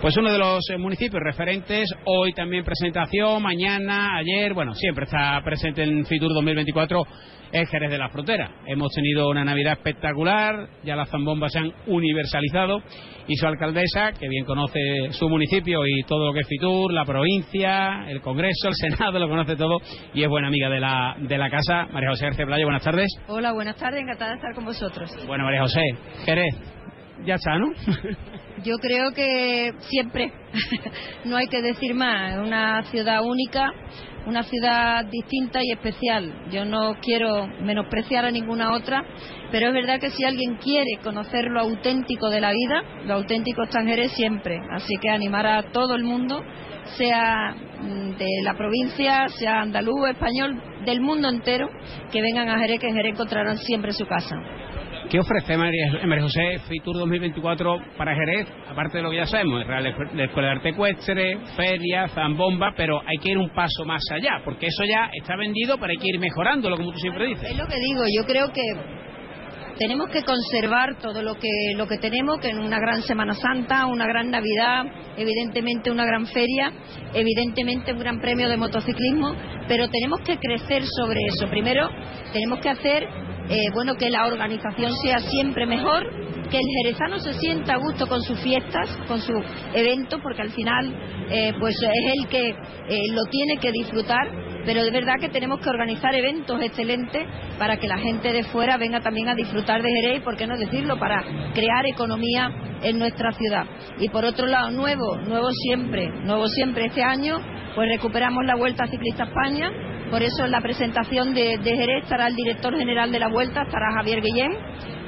pues uno de los eh, municipios referentes, hoy también presentación, mañana, ayer, bueno, siempre está presente en Fitur 2024 es Jerez de la Frontera. Hemos tenido una Navidad espectacular, ya las zambombas se han universalizado y su alcaldesa, que bien conoce su municipio y todo lo que es Fitur, la provincia, el Congreso, el Senado, lo conoce todo y es buena amiga de la, de la casa. María José García Playo, buenas tardes. Hola, buenas tardes, encantada de estar con vosotros. Bueno, María José, Jerez, ya está, ¿no? Yo creo que siempre, no hay que decir más, es una ciudad única, una ciudad distinta y especial. Yo no quiero menospreciar a ninguna otra, pero es verdad que si alguien quiere conocer lo auténtico de la vida, lo auténtico está en Jerez siempre. Así que animar a todo el mundo, sea mm, de la provincia, sea andaluz, español, del mundo entero, que vengan a Jerez, que en Jerez encontrarán siempre su casa. ¿Qué ofrece María, José Fitur 2024 para Jerez? Aparte de lo que ya sabemos, la Escuela de Arte Ecuestre, feria, zambomba, pero hay que ir un paso más allá, porque eso ya está vendido, pero hay que ir mejorándolo, como tú siempre dices. Es lo que digo, yo creo que tenemos que conservar todo lo que lo que tenemos, que en una gran Semana Santa, una gran Navidad, evidentemente una gran feria, evidentemente un gran premio de motociclismo, pero tenemos que crecer sobre eso. Primero, tenemos que hacer eh, bueno, que la organización sea siempre mejor, que el jerezano se sienta a gusto con sus fiestas, con su evento, porque al final eh, pues es el que eh, lo tiene que disfrutar, pero de verdad que tenemos que organizar eventos excelentes para que la gente de fuera venga también a disfrutar de Jerez, por qué no decirlo, para crear economía en nuestra ciudad. Y por otro lado, nuevo, nuevo siempre, nuevo siempre este año, pues recuperamos la Vuelta Ciclista España, por eso en la presentación de, Jerez estará el director general de la Vuelta, estará Javier Guillén.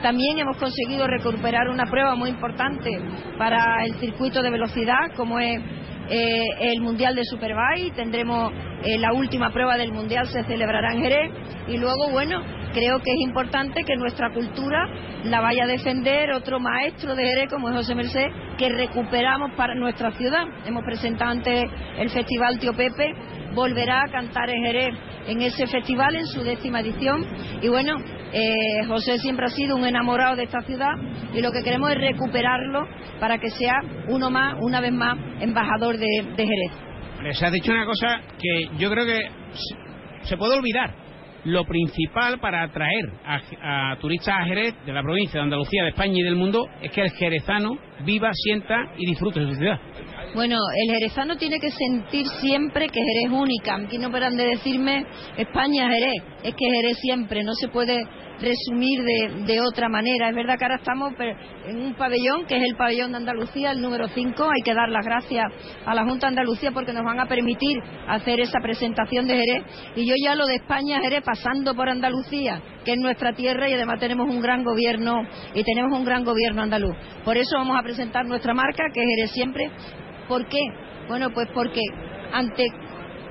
También hemos conseguido recuperar una prueba muy importante para el circuito de velocidad, como es eh, el Mundial de Superbike. Tendremos eh, la última prueba del Mundial, se celebrará en Jerez. Y luego, bueno, creo que es importante que nuestra cultura la vaya a defender otro maestro de Jerez como es José Merced, que recuperamos para nuestra ciudad. Hemos presentado ante el Festival Tío Pepe volverá a cantar en Jerez en ese festival, en su décima edición. Y bueno, eh, José siempre ha sido un enamorado de esta ciudad y lo que queremos es recuperarlo para que sea uno más, una vez más, embajador de, Jerez. Se ha dicho una cosa que yo creo que se puede olvidar. Lo principal para atraer a, a, turistas a Jerez de la provincia de Andalucía, de España y del mundo es que el jerezano viva, sienta y disfrute de su ciudad. Bueno, el jerezano tiene que sentir siempre que Jerez es única. Aquí no paran de decirme España Jerez. Es que Jerez siempre, no se puede resumir de, otra manera. Es verdad que ahora estamos en un pabellón, que es el pabellón de Andalucía, el número 5. Hay que dar las gracias a la Junta de Andalucía porque nos van a permitir hacer esa presentación de Jerez. Y yo ya lo de España Jerez pasando por Andalucía, que es nuestra tierra y además tenemos un gran gobierno y tenemos un gran gobierno andaluz. Por eso vamos a presentar nuestra marca, que es Jerez siempre, ¿Por qué? Bueno, pues porque ante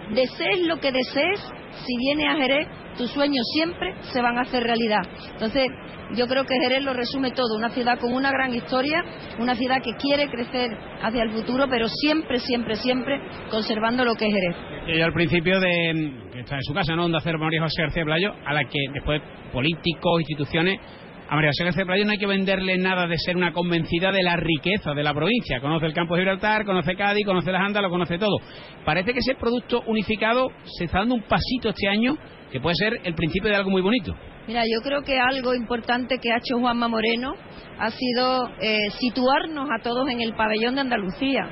desees lo que desees, si vienes a Jerez, tus sueños siempre se van a hacer realidad. Entonces, yo creo que Jerez lo resume todo, una ciudad con una gran historia, una ciudad que quiere crecer hacia el futuro, pero siempre, siempre, siempre conservando lo que es Jerez. Yo al principio de, que está en su casa, ¿no? Onda Cero María José García Playo, a la que después políticos, instituciones a María José García Playo no hay que venderle nada de ser una convencida de la riqueza de la provincia. Conoce el campo de Gibraltar, conoce Cádiz, conoce las Andas, lo conoce todo. Parece que ese producto unificado se está dando un pasito este año que puede ser el principio de algo muy bonito. Mira, yo creo que algo importante que ha hecho Juanma Moreno ha sido eh, situarnos a todos en el pabellón de Andalucía.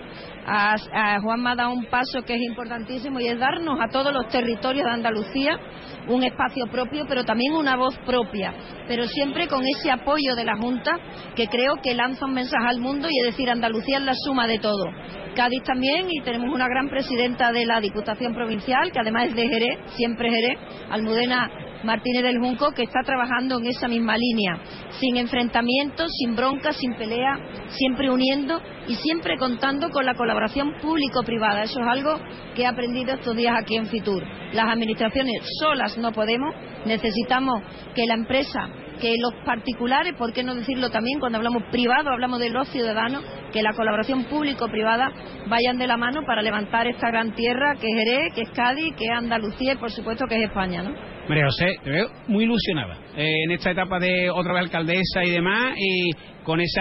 A, Juanma ha dado un paso que es importantísimo y es darnos a todos los territorios de Andalucía un espacio propio, pero también una voz propia, pero siempre con ese apoyo de la Junta que creo que lanza un mensaje al mundo y es decir, Andalucía es la suma de todo. Cádiz también y tenemos una gran presidenta de la Diputación Provincial, que además es de Jerez, siempre Jerez, Almudena Martínez del Junco, que está trabajando en esa misma línea, sin enfrentamientos, sin broncas, sin pelea, siempre uniendo y siempre contando con la colaboración público-privada. Eso es algo que he aprendido estos días aquí en Fitur. Las administraciones solas no podemos, necesitamos que la empresa que los particulares, por qué no decirlo también cuando hablamos privado, hablamos de los ciudadanos, que la colaboración público-privada vayan de la mano para levantar esta gran tierra que es Jerez, que es Cádiz, que es Andalucía y por supuesto que es España, ¿no? María José, te veo muy ilusionada eh, en esta etapa de otra vez alcaldesa y demás, y con ese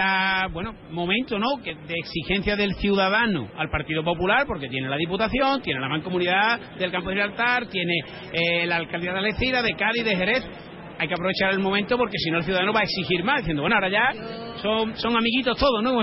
bueno, momento ¿no? que, de exigencia del ciudadano al Partido Popular, porque tiene la Diputación, tiene la Mancomunidad del Campo de Gibraltar, tiene eh, la Alcaldía de Algeciras, de Cádiz, de Jerez. Hay que aprovechar el momento porque si no el ciudadano va a exigir más, diciendo, bueno, ahora ya son, son amiguitos todos, ¿no?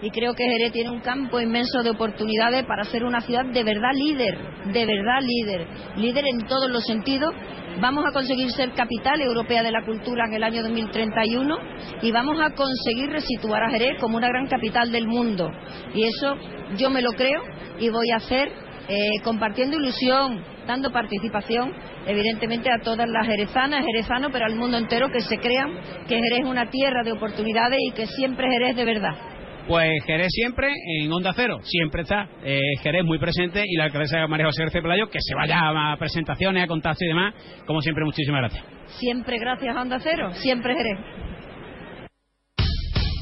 Y creo que Jerez tiene un campo inmenso de oportunidades para ser una ciudad de verdad líder, de verdad líder, líder en todos los sentidos. Vamos a conseguir ser capital europea de la cultura en el año 2031 y vamos a conseguir resituar a Jerez como una gran capital del mundo. Y eso yo me lo creo y voy a hacer eh, compartiendo ilusión, dando participación, evidentemente a todas las jerezanas, jerezanos, pero al mundo entero que se crean que Jerez es una tierra de oportunidades y que siempre Jerez de verdad. Pues Jerez siempre en Onda Cero, siempre está eh, Jerez muy presente y la alcaldesa María José García Pelayo, que se vaya a presentaciones, a contactos y demás. Como siempre, muchísimas gracias. Siempre gracias a Onda Cero, siempre Jerez.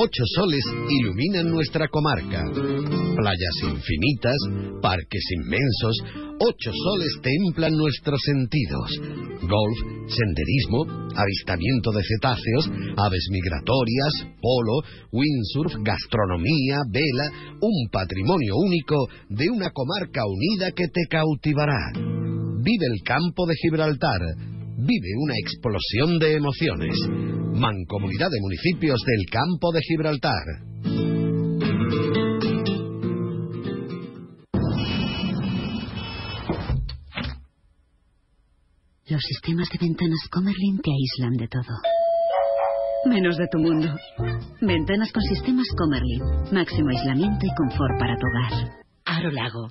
Ocho soles iluminan nuestra comarca. Playas infinitas, parques inmensos, ocho soles templan nuestros sentidos. Golf, senderismo, avistamiento de cetáceos, aves migratorias, polo, windsurf, gastronomía, vela, un patrimonio único de una comarca unida que te cautivará. Vive el campo de Gibraltar vive una explosión de emociones. Mancomunidad de Municipios del Campo de Gibraltar. Los sistemas de ventanas Comerlin te aíslan de todo. Menos de tu mundo. Ventanas con sistemas Comerlin. Máximo aislamiento y confort para tu hogar. Aro Lago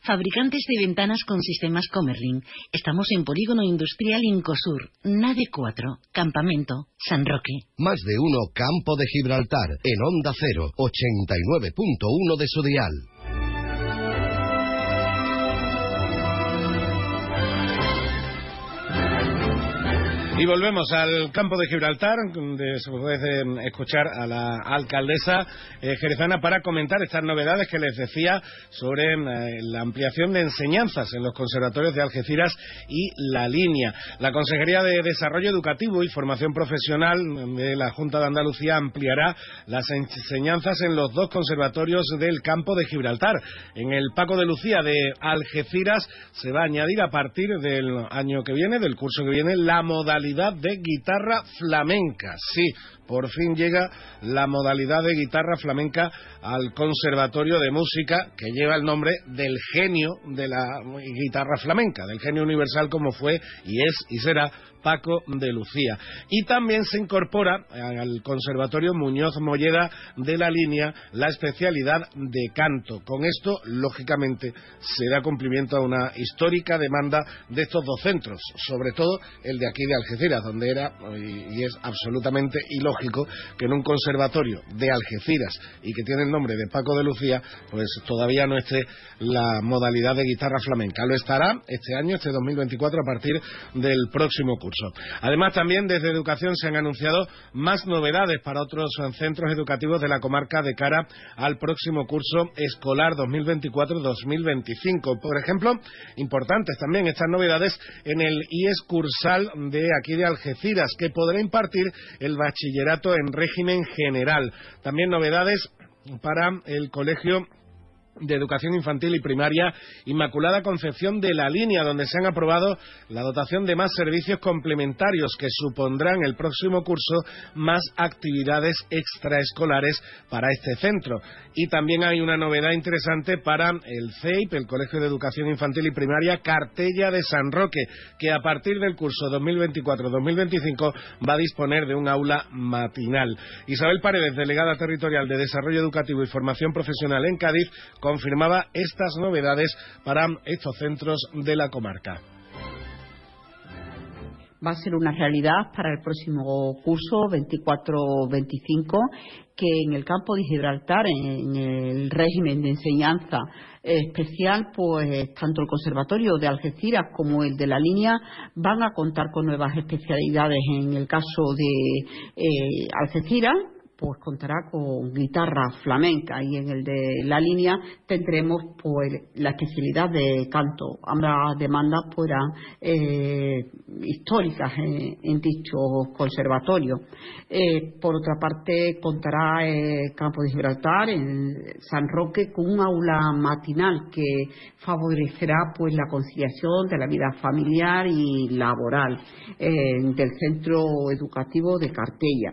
Fabricantes de ventanas con sistemas Comerlin. Estamos en Polígono Industrial Incosur, Nave 4, Campamento, San Roque. Más de uno Campo de Gibraltar, en Onda 0, 89.1 de su dial. Y volvemos al campo de Gibraltar, donde se puede escuchar a la alcaldesa eh, jerezana para comentar estas novedades que les decía sobre eh, la ampliación de enseñanzas en los conservatorios de Algeciras y la línea. La Consejería de Desarrollo Educativo y Formación Profesional de la Junta de Andalucía ampliará las enseñanzas en los dos conservatorios del campo de Gibraltar. En el Paco de Lucía de Algeciras se va a añadir a partir del año que viene, del curso que viene, la modalidad de guitarra flamenca. Sí, por fin llega la modalidad de guitarra flamenca al Conservatorio de Música que lleva el nombre del genio de la guitarra flamenca, del genio universal como fue y es y será Paco de Lucía. Y también se incorpora al Conservatorio Muñoz Molleda de la línea la especialidad de canto. Con esto, lógicamente, se da cumplimiento a una histórica demanda de estos dos centros, sobre todo el de aquí de Algeciras, donde era y es absolutamente ilógico que en un conservatorio de Algeciras y que tiene el nombre de Paco de Lucía, pues todavía no esté la modalidad de guitarra flamenca. Lo estará este año, este 2024, a partir del próximo curso. Además, también desde Educación se han anunciado más novedades para otros centros educativos de la comarca de cara al próximo curso escolar 2024-2025. Por ejemplo, importantes también estas novedades en el IES Cursal de aquí de Algeciras, que podrá impartir el bachillerato en régimen general. También novedades para el colegio de Educación Infantil y Primaria Inmaculada Concepción de la Línea, donde se han aprobado la dotación de más servicios complementarios que supondrán el próximo curso más actividades extraescolares para este centro. Y también hay una novedad interesante para el CEIP, el Colegio de Educación Infantil y Primaria Cartella de San Roque, que a partir del curso 2024-2025 va a disponer de un aula matinal. Isabel Paredes, delegada territorial de Desarrollo Educativo y Formación Profesional en Cádiz, confirmaba estas novedades para estos centros de la comarca va a ser una realidad para el próximo curso 24-25 que en el campo de Gibraltar, en el régimen de enseñanza especial, pues tanto el Conservatorio de Algeciras como el de la línea van a contar con nuevas especialidades. En el caso de eh, Algeciras, pues contará con guitarra flamenca y en el de la línea tendremos pues la especialidad de canto. Ambas demandas pues eh, históricas en, dicho conservatorio. Eh, por otra parte contará el campo de Gibraltar en San Roque con un aula matinal que favorecerá pues la conciliación de la vida familiar y laboral eh, del centro educativo de Cartella.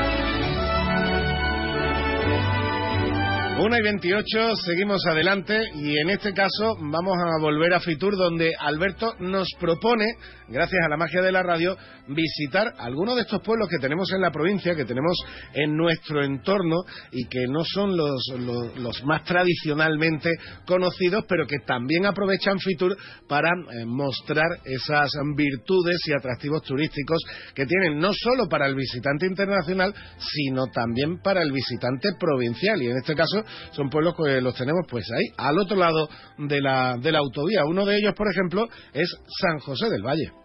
Una y 28, seguimos adelante y en este caso vamos a volver a Fitur donde Alberto nos propone, gracias a la magia de la radio, visitar algunos de estos pueblos que tenemos en la provincia, que tenemos en nuestro entorno y que no son los, los, más tradicionalmente conocidos, pero que también aprovechan Fitur para eh, mostrar esas virtudes y atractivos turísticos que tienen no solo para el visitante internacional, sino también para el visitante provincial. Y en este caso son pueblos que los tenemos pues ahí, al otro lado de la, de la autovía. Uno de ellos, por ejemplo, es San José del Valle.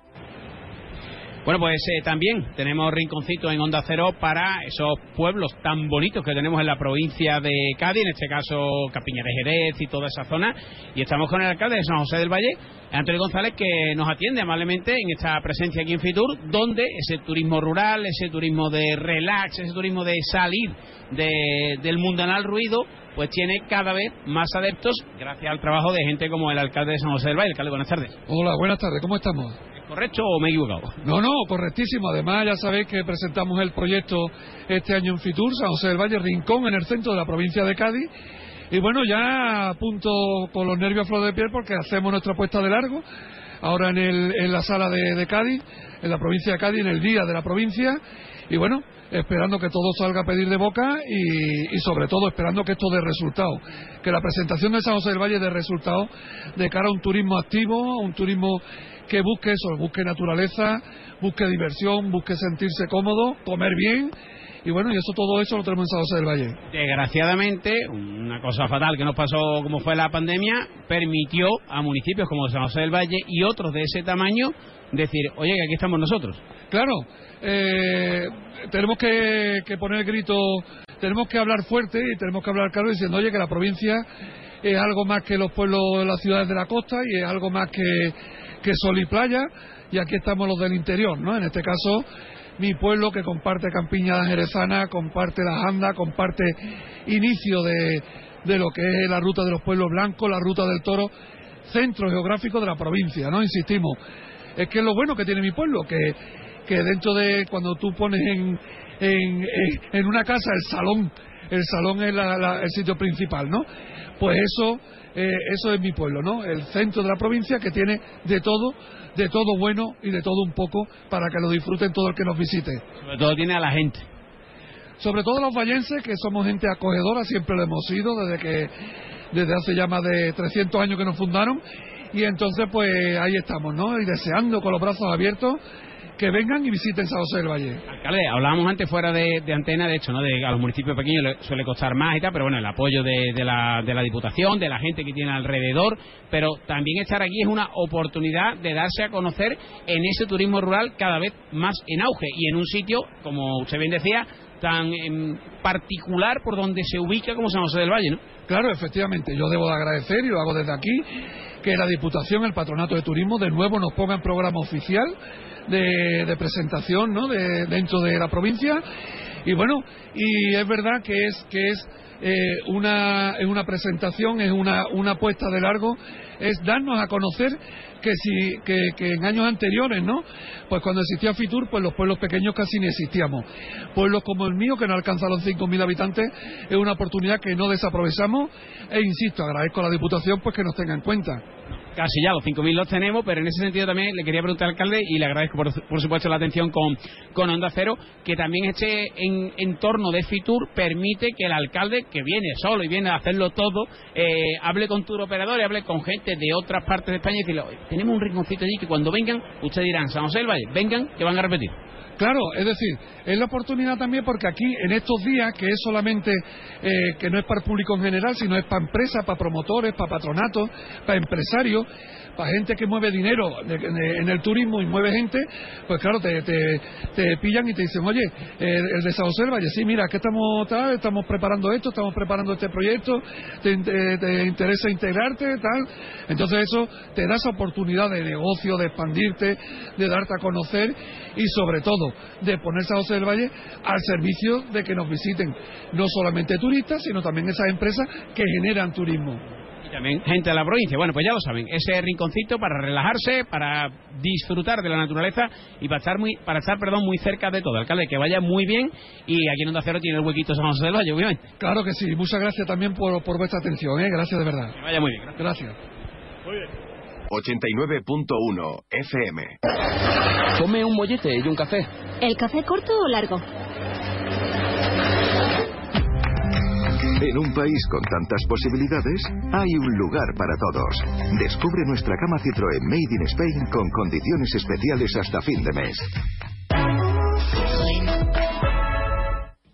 Bueno, pues eh, también tenemos rinconcito en Onda Cero para esos pueblos tan bonitos que tenemos en la provincia de Cádiz, en este caso Capiñares Jerez y toda esa zona. Y estamos con el alcalde de San José del Valle, Antonio González, que nos atiende amablemente en esta presencia aquí en Fitur, donde ese turismo rural, ese turismo de relax, ese turismo de salir del mundanal ruido, pues tiene cada vez más adeptos gracias al trabajo de gente como el alcalde de San José del Valle. Alcalde, buenas tardes. Hola, buenas tardes, ¿cómo estamos? ¿Correcto o me he equivocado? No, no, correctísimo. Además, ya sabéis que presentamos el proyecto este año en Fitur, San José del Valle, Rincón, en el centro de la provincia de Cádiz. Y bueno, ya a punto con los nervios a flor de piel porque hacemos nuestra puesta de largo ahora en, el, en la sala de, de Cádiz, en la provincia de Cádiz, en el día de la provincia. Y bueno, esperando que todo salga a pedir de boca y, sobre todo esperando que esto dé resultado, que la presentación de San José del Valle dé resultado de cara a un turismo activo, a un turismo que busque eso, busque naturaleza, busque diversión, busque sentirse cómodo, comer bien y bueno, y eso todo eso lo tenemos en San José del Valle. Desgraciadamente, una cosa fatal que nos pasó como fue la pandemia, permitió a municipios como San José del Valle y otros de ese tamaño decir, oye, que aquí estamos nosotros. Claro, eh, tenemos que, poner el grito, tenemos que hablar fuerte y tenemos que hablar claro diciendo, oye, que la provincia es algo más que los pueblos de las ciudades de la costa y es algo más que, que sol y playa y aquí estamos los del interior, ¿no? En este caso, mi pueblo que comparte Campiña Jerezana, comparte la Janda, comparte inicio de, de lo que es la ruta de los pueblos blancos, la ruta del toro, centro geográfico de la provincia, ¿no? Insistimos. Es que es lo bueno que tiene mi pueblo, que que dentro de cuando tú pones en, en, una casa el salón, el salón es el sitio principal, ¿no? Pues eso, eh, eso es mi pueblo, ¿no? El centro de la provincia que tiene de todo, de todo bueno y de todo un poco para que lo disfruten todo el que nos visite. Sobre todo tiene a la gente. Sobre todo los vallenses, que somos gente acogedora, siempre lo hemos sido, desde que desde hace ya más de 300 años que nos fundaron, y entonces pues ahí estamos, ¿no? Y deseando con los brazos abiertos que vengan y visiten San José del Valle. Alcalde, hablábamos antes fuera de, antena, de hecho, ¿no? De, a los municipios pequeños suele costar más y tal, pero bueno, el apoyo de, la, de la Diputación, de la gente que tiene alrededor, pero también estar aquí es una oportunidad de darse a conocer en ese turismo rural cada vez más en auge y en un sitio, como usted bien decía, tan em, particular por donde se ubica como San José del Valle, ¿no? Claro, efectivamente, yo debo de agradecer y lo hago desde aquí que la Diputación, el Patronato de Turismo, de nuevo nos ponga en programa oficial de, presentación ¿no? de, dentro de la provincia Y bueno, y es verdad que es, que es eh, una, una presentación, es una, una apuesta de largo, es darnos a conocer que, si, que, que, en años anteriores, ¿no? Pues cuando existía Fitur, pues los pueblos pequeños casi ni existíamos. Pueblos como el mío, que no alcanza los 5.000 habitantes, es una oportunidad que no desaprovechamos e insisto, agradezco a la Diputación pues que nos tenga en cuenta casi ya los 5.000 los tenemos, pero en ese sentido también le quería preguntar al alcalde y le agradezco por, por supuesto la atención con, con Onda Cero, que también este en, entorno de Fitur permite que el alcalde, que viene solo y viene a hacerlo todo, eh, hable con tour operadores, hable con gente de otras partes de España y decirle, tenemos un rinconcito allí que cuando vengan, ustedes dirán, San José del Valle, vengan, que van a repetir. Claro, es decir, es la oportunidad también porque aquí en estos días, que es solamente, eh, que no es para el público en general, sino es para empresas, para promotores, para patronatos, para empresarios, para gente que mueve dinero en el turismo y mueve gente, pues claro, te, te, pillan y te dicen, oye, el de San José Valle, sí, mira, que estamos, tal, estamos preparando esto, estamos preparando este proyecto, te, interesa integrarte, tal. Entonces eso te da esa oportunidad de negocio, de expandirte, de darte a conocer y sobre todo de poner San José del Valle al servicio de que nos visiten no solamente turistas, sino también esas empresas que generan turismo también gente de la provincia. Bueno, pues ya lo saben, ese rinconcito para relajarse, para disfrutar de la naturaleza y para estar muy, para estar, perdón, muy cerca de todo. Alcalde, que vaya muy bien y aquí en Onda Cero tiene el huequito San José del Valle, obviamente. Claro que sí, muchas gracias también por, por vuestra atención, ¿eh? gracias de verdad. Que vaya muy bien. Gracias. Muy bien. 89.1 FM. Tome un mollete y un café. ¿El café corto o largo? En un país con tantas posibilidades, hay un lugar para todos. Descubre nuestra cama Citroën Made in Spain con condiciones especiales hasta fin de mes.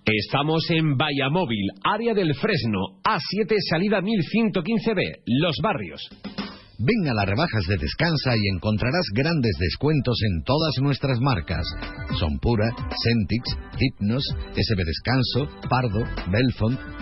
Estamos en Vallamóvil, área del Fresno, A7, salida 1115B, Los Barrios. Ven a las rebajas de Descansa y encontrarás grandes descuentos en todas nuestras marcas. Son Pura, Centix, Hypnos, SB Descanso, Pardo, Belfont.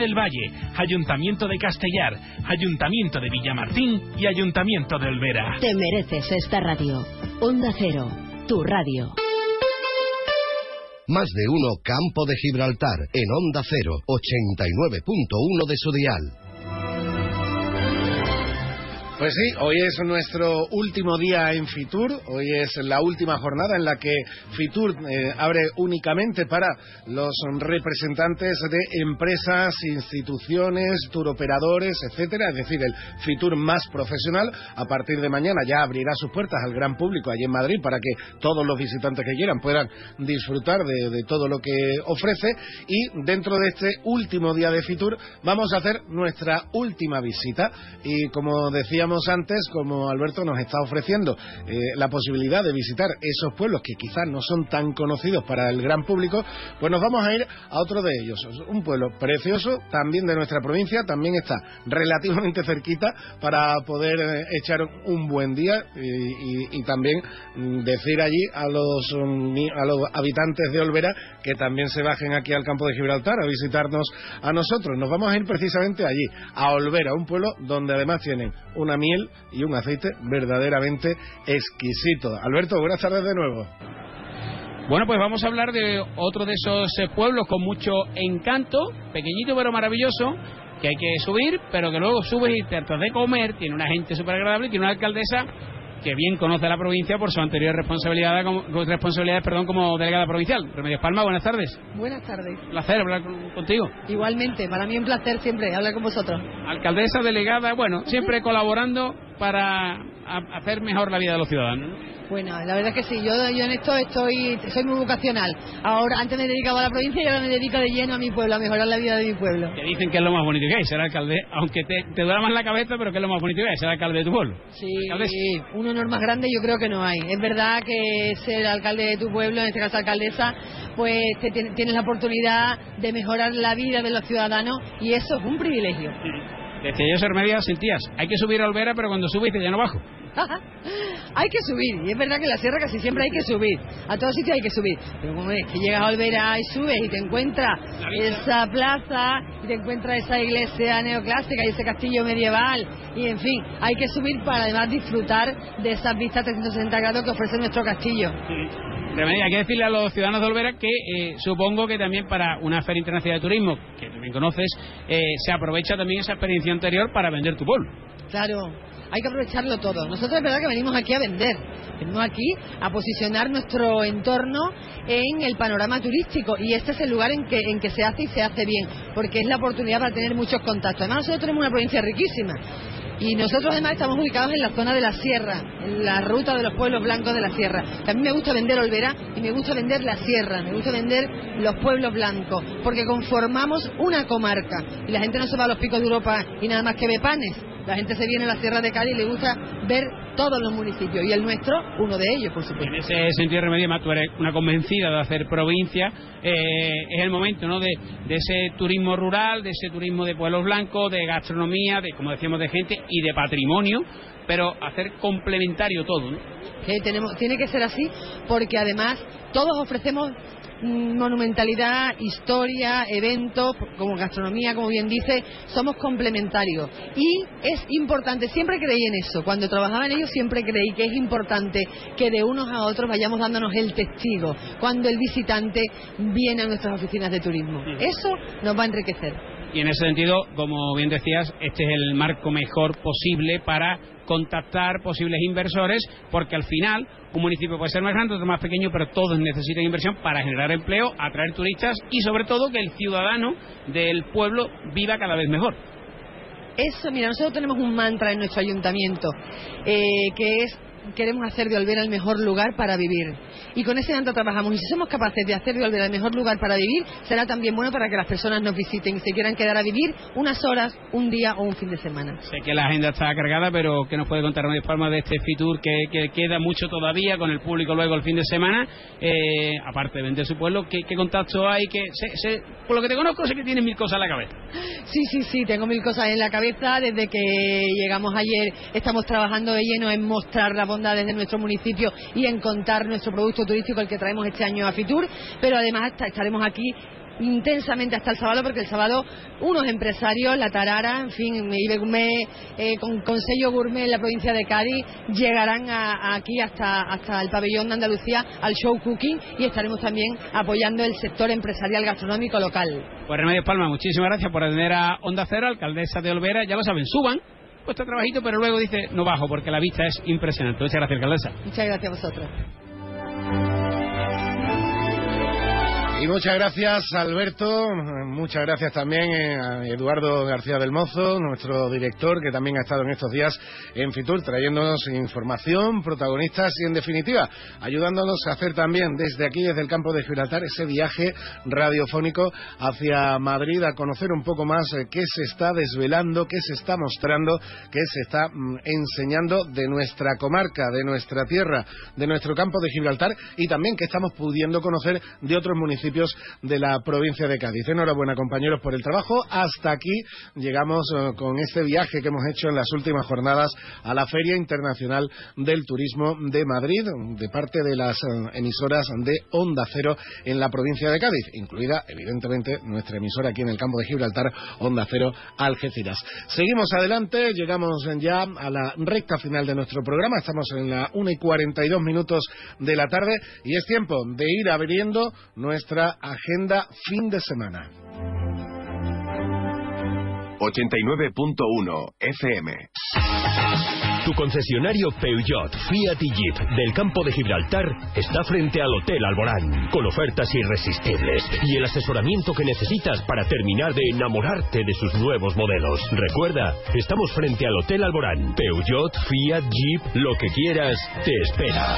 del Valle, Ayuntamiento de Castellar, Ayuntamiento de Villamartín y Ayuntamiento de Olvera. Te mereces esta radio. Onda Cero, tu radio. Más de uno Campo de Gibraltar en Onda Cero, 89.1 de su dial. Pues sí, hoy es nuestro último día en Fitur, hoy es la última jornada en la que Fitur eh, abre únicamente para los representantes de empresas, instituciones, turoperadores, etcétera, es decir, el Fitur más profesional. A partir de mañana ya abrirá sus puertas al gran público allí en Madrid para que todos los visitantes que quieran puedan disfrutar de, de todo lo que ofrece. Y dentro de este último día de Fitur vamos a hacer nuestra última visita. Y como decíamos antes, como Alberto nos está ofreciendo eh, la posibilidad de visitar esos pueblos que quizás no son tan conocidos para el gran público, pues nos vamos a ir a otro de ellos. Un pueblo precioso, también de nuestra provincia, también está relativamente cerquita para poder eh, echar un buen día y, también mm, decir allí a los, mm, a los habitantes de Olvera que también se bajen aquí al campo de Gibraltar a visitarnos a nosotros. Nos vamos a ir precisamente allí, a Olvera, un pueblo donde además tienen una miel y un aceite verdaderamente exquisito. Alberto, buenas tardes de nuevo. Bueno, pues vamos a hablar de otro de esos eh, pueblos con mucho encanto, pequeñito pero maravilloso, que hay que subir, pero que luego subes y tratas de comer, tiene una gente súper agradable, tiene una alcaldesa que bien conoce la provincia por su anterior responsabilidad como, responsabilidades perdón, como delegada provincial. Remedios Palma, buenas tardes. Buenas tardes. Un placer hablar contigo. Igualmente, para mí un placer siempre hablar con vosotros. Alcaldesa, delegada, bueno, siempre colaborando para hacer mejor la vida de los ciudadanos. Bueno, la verdad es que sí, yo, yo en esto estoy, soy muy vocacional. Ahora, antes me dedicaba a la provincia y ahora me dedico de lleno a mi pueblo, a mejorar la vida de mi pueblo. Que dicen que es lo más bonito que hay, ser alcalde, aunque te, te duela más la cabeza, pero que es lo más bonito que hay, ser alcalde de tu pueblo. Sí, un honor más grande yo creo que no hay. Es verdad que ser alcalde de tu pueblo, en este caso alcaldesa, pues te, tienes la oportunidad de mejorar la vida de los ciudadanos y eso es un privilegio. Decía yo ser media sentías, hay que subir a Olvera, pero cuando subiste ya no bajo. hay que subir, y es verdad que en la sierra casi siempre hay que subir, a todos sitios hay que subir, pero como es que llegas a Olvera y subes y te encuentras esa plaza y te encuentras esa iglesia neoclásica y ese castillo medieval, y en fin, hay que subir para además disfrutar de esas vistas 360 grados que ofrece nuestro castillo. hay que decirle a los ciudadanos de Olvera que eh, supongo que también para una feria internacional de turismo, que también conoces, eh, se aprovecha también esa experiencia anterior para vender tu pueblo. Claro, hay que aprovecharlo todo. Nosotros es verdad que venimos aquí a vender, venimos aquí a posicionar nuestro entorno en el panorama turístico y este es el lugar en que, en que se hace y se hace bien, porque es la oportunidad para tener muchos contactos. Además nosotros tenemos una provincia riquísima y nosotros además estamos ubicados en la zona de la sierra, en la ruta de los pueblos blancos de la sierra. a mí me gusta vender Olvera y me gusta vender la sierra, me gusta vender los pueblos blancos, porque conformamos una comarca. Y la gente no se va a los picos de Europa y nada más que ve panes. La gente se viene a la Sierra de Cádiz y le gusta ver todos los municipios y el nuestro, uno de ellos, por supuesto. En ese sentido, Remedio, tú eres una convencida de hacer provincia. Eh, es el momento ¿no? De, ese turismo rural, de ese turismo de pueblos blancos, de gastronomía, de, como decíamos, de gente y de patrimonio, pero hacer complementario todo. ¿no? Tenemos, tiene que ser así porque además todos ofrecemos monumentalidad, historia, eventos, como gastronomía, como bien dice, somos complementarios. Y es importante, siempre creí en eso, cuando trabajaba en ello siempre creí que es importante que de unos a otros vayamos dándonos el testigo cuando el visitante viene a nuestras oficinas de turismo. Eso nos va a enriquecer. Y en ese sentido, como bien decías, este es el marco mejor posible para contactar posibles inversores, porque al final un municipio puede ser más grande, otro más pequeño, pero todos necesitan inversión para generar empleo, atraer turistas y sobre todo que el ciudadano del pueblo viva cada vez mejor. Eso, mira, nosotros tenemos un mantra en nuestro ayuntamiento, eh, que es queremos hacer de Olvera el mejor lugar para vivir. Y con ese mantra trabajamos. Y si somos capaces de hacer de Olvera el mejor lugar para vivir, será también bueno para que las personas nos visiten y se quieran quedar a vivir unas horas, un día o un fin de semana. Sé que la agenda está cargada, pero ¿qué nos puede contar de Palma de este Fitur que, queda mucho todavía con el público luego el fin de semana? Eh, aparte de vender su pueblo, ¿qué, contacto hay? Que por lo que te conozco, sé que tienes mil cosas en la cabeza. Sí, sí, sí, tengo mil cosas en la cabeza. Desde que llegamos ayer estamos trabajando de lleno en mostrar la bondades de nuestro municipio y en contar nuestro producto turístico, el que traemos este año a Fitur, pero además estaremos aquí intensamente hasta el sábado porque el sábado unos empresarios, la Tarara, en fin, Ibe eh, con, con, sello gourmet en la provincia de Cádiz, llegarán aquí hasta, hasta el pabellón de Andalucía al show cooking y estaremos también apoyando el sector empresarial gastronómico local. Pues Remedios Palma, muchísimas gracias por atender a Onda Cero, alcaldesa de Olvera, ya lo saben, suban puesto trabajito, pero luego dice, no bajo, porque la vista es impresionante. Muchas gracias, alcaldesa. Muchas gracias a vosotros. Y muchas gracias, Alberto. Muchas gracias también eh, a Eduardo García del Mozo, nuestro director, que también ha estado en estos días en Fitur, trayéndonos información, protagonistas y, en definitiva, ayudándonos a hacer también desde aquí, desde el campo de Gibraltar, ese viaje radiofónico hacia Madrid a conocer un poco más eh, qué se está desvelando, qué se está mostrando, qué se está mm, enseñando de nuestra comarca, de nuestra tierra, de nuestro campo de Gibraltar y también que estamos pudiendo conocer de otros municipios de la provincia de Cádiz. Enhorabuena, compañeros, por el trabajo. Hasta aquí llegamos eh, con este viaje que hemos hecho en las últimas jornadas a la Feria Internacional del Turismo de Madrid, de parte de las eh, emisoras de Onda Cero en la provincia de Cádiz, incluida, evidentemente, nuestra emisora aquí en el campo de Gibraltar, Onda Cero Algeciras. Seguimos adelante, llegamos ya a la recta final de nuestro programa. Estamos en la 1 y 42 minutos de la tarde y es tiempo de ir abriendo nuestra agenda fin de semana. 89.1 FM. Tu concesionario Peugeot, Fiat y Jeep del campo de Gibraltar está frente al Hotel Alborán, con ofertas irresistibles y el asesoramiento que necesitas para terminar de enamorarte de sus nuevos modelos. Recuerda, estamos frente al Hotel Alborán. Peugeot, Fiat, Jeep, lo que quieras, te espera.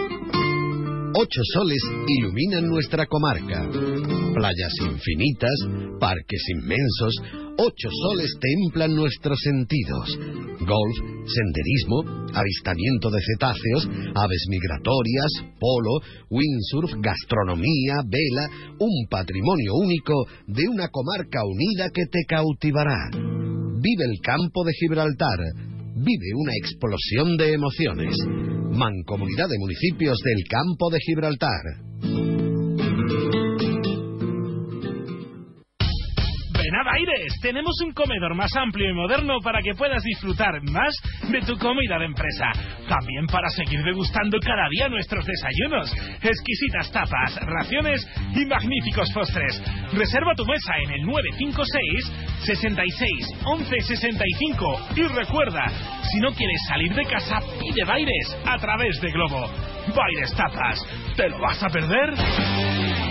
Ocho soles iluminan nuestra comarca. Playas infinitas, parques inmensos, ocho soles templan nuestros sentidos. Golf, senderismo, avistamiento de cetáceos, aves migratorias, polo, windsurf, gastronomía, vela, un patrimonio único de una comarca unida que te cautivará. Vive el campo de Gibraltar. Vive una explosión de emociones. Mancomunidad de Municipios del Campo de Gibraltar. Benada Aires, tenemos un comedor más amplio y moderno para que puedas disfrutar más de tu comida de empresa. También para seguir degustando cada día nuestros desayunos, exquisitas tapas, raciones y magníficos postres. Reserva tu mesa en el 956 66 11 65 y recuerda, si no quieres salir de casa, pide Baires a través de Globo. Baires Tapas, ¿te lo vas a perder?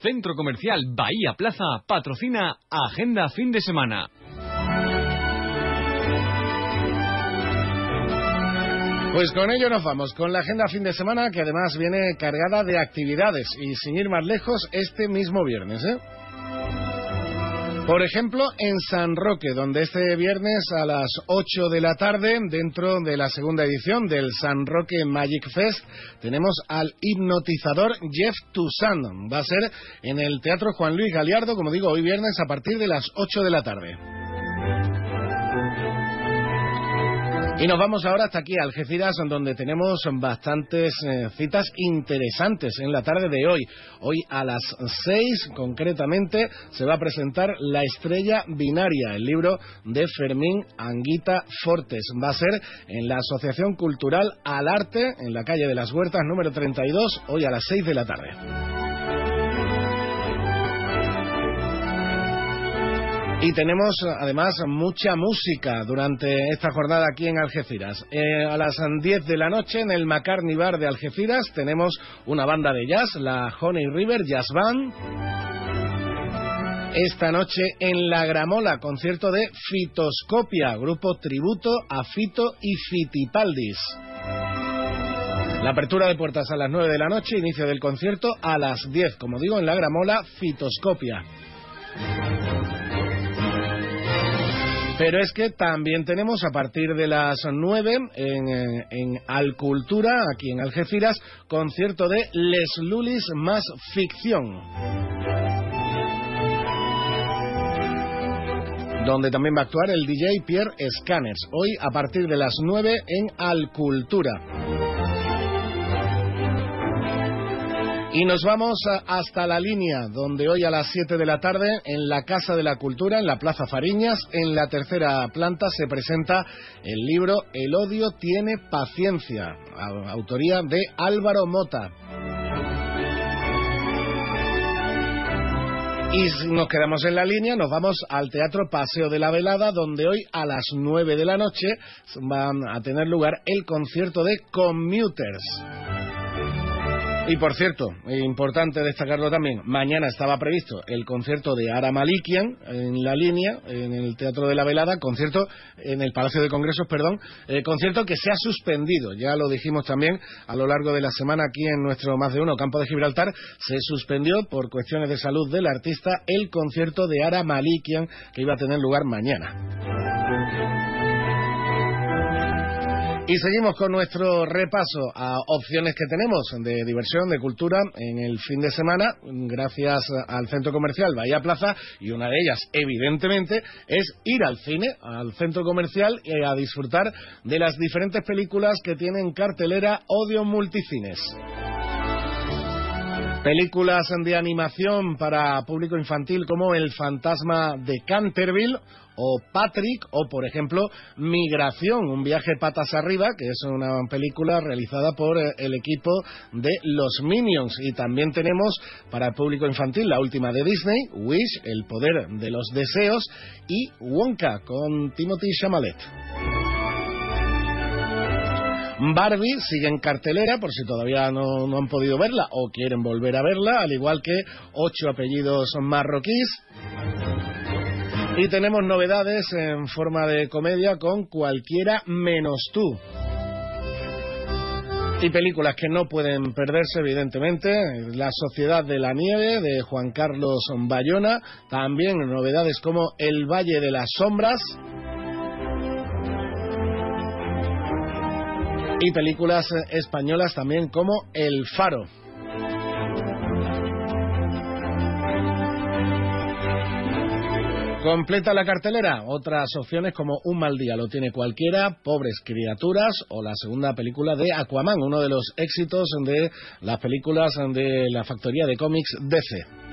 Centro Comercial Bahía Plaza patrocina Agenda Fin de Semana. Pues con ello nos vamos, con la agenda fin de semana que además viene cargada de actividades y sin ir más lejos este mismo viernes. ¿eh? Por ejemplo, en San Roque, donde este viernes a las 8 de la tarde, dentro de la segunda edición del San Roque Magic Fest, tenemos al hipnotizador Jeff Toussaint. Va a ser en el Teatro Juan Luis Galiardo, como digo, hoy viernes a partir de las 8 de la tarde. Y nos vamos ahora hasta aquí, a Algeciras, donde tenemos bastantes eh, citas interesantes en la tarde de hoy. Hoy a las seis, concretamente, se va a presentar La Estrella Binaria, el libro de Fermín Anguita Fortes. Va a ser en la Asociación Cultural Al Arte, en la calle de las Huertas, número 32, hoy a las seis de la tarde. Y tenemos además mucha música durante esta jornada aquí en Algeciras. Eh, a las 10 de la noche en el Macarni Bar de Algeciras tenemos una banda de jazz, la Honey River Jazz Band. Esta noche en La Gramola, concierto de Fitoscopia, grupo tributo a Fito y Fitipaldis. La apertura de puertas a las 9 de la noche, inicio del concierto a las 10, como digo, en La Gramola, Fitoscopia. Pero es que también tenemos a partir de las 9 en, eh, en Alcultura, aquí en Algeciras, concierto de Les Lulis más ficción. Donde también va a actuar el DJ Pierre Scanners, hoy a partir de las 9 en Alcultura. Y nos vamos hasta la línea, donde hoy a las 7 de la tarde, en la Casa de la Cultura, en la Plaza Fariñas, en la tercera planta, se presenta el libro El odio tiene paciencia, autoría de Álvaro Mota. Y nos quedamos en la línea, nos vamos al Teatro Paseo de la Velada, donde hoy a las 9 de la noche van a tener lugar el concierto de Commuters. Y por cierto, importante destacarlo también, mañana estaba previsto el concierto de Ara Malikian en la línea, en el Teatro de la Velada, concierto en el Palacio de Congresos, perdón, eh, concierto que se ha suspendido, ya lo dijimos también a lo largo de la semana aquí en nuestro más de uno campo de Gibraltar, se suspendió por cuestiones de salud del artista el concierto de Ara Malikian que iba a tener lugar mañana. Y seguimos con nuestro repaso a opciones que tenemos de diversión, de cultura en el fin de semana, gracias al centro comercial Bahía Plaza, y una de ellas, evidentemente, es ir al cine, al centro comercial y a disfrutar de las diferentes películas que tienen cartelera Odio Multicines. Películas de animación para público infantil como El fantasma de Canterville o Patrick o por ejemplo Migración, un viaje patas arriba, que es una película realizada por eh, el equipo de Los Minions y también tenemos para el público infantil la última de Disney, Wish, El poder de los deseos y Wonka con Timothy Chalamet. Barbie sigue en cartelera, por si todavía no, no, han podido verla o quieren volver a verla, al igual que ocho apellidos marroquíes. Y tenemos novedades en forma de comedia con cualquiera menos tú. Y películas que no pueden perderse, evidentemente. La Sociedad de la Nieve, de Juan Carlos Bayona. También novedades como El Valle de las Sombras. Y películas españolas también como El Faro. Completa la cartelera. Otras opciones como Un mal día lo tiene cualquiera, Pobres criaturas o la segunda película de Aquaman, uno de los éxitos de las películas de la factoría de cómics DC.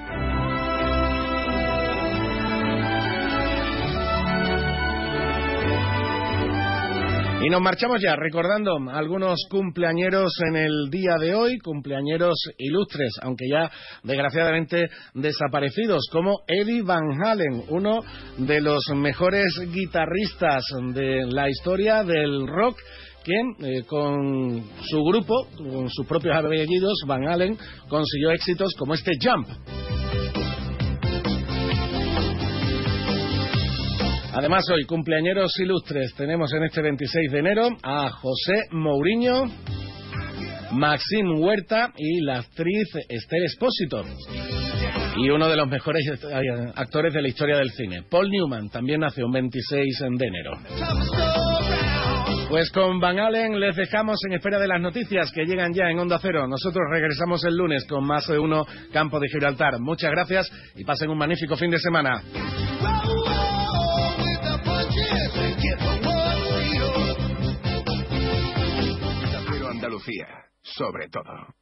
Y nos marchamos ya recordando algunos cumpleañeros en el día de hoy, cumpleañeros ilustres, aunque ya desgraciadamente desaparecidos, como Eddie Van Halen, uno de los mejores guitarristas de la historia del rock que eh, con su grupo, con sus propios apellidos, Van Halen, consiguió éxitos como este Jump. Además, hoy, cumpleañeros ilustres, tenemos en este 26 de enero a José Mourinho, Maxim Huerta y la actriz Esther Espósito. Y uno de los mejores actores de la historia del cine, Paul Newman, también nació un 26 de enero. Pues con Van Allen les dejamos en espera de las noticias que llegan ya en Onda Cero. Nosotros regresamos el lunes con más de uno Campo de Gibraltar. Muchas gracias y pasen un magnífico fin de semana. Sobre todo.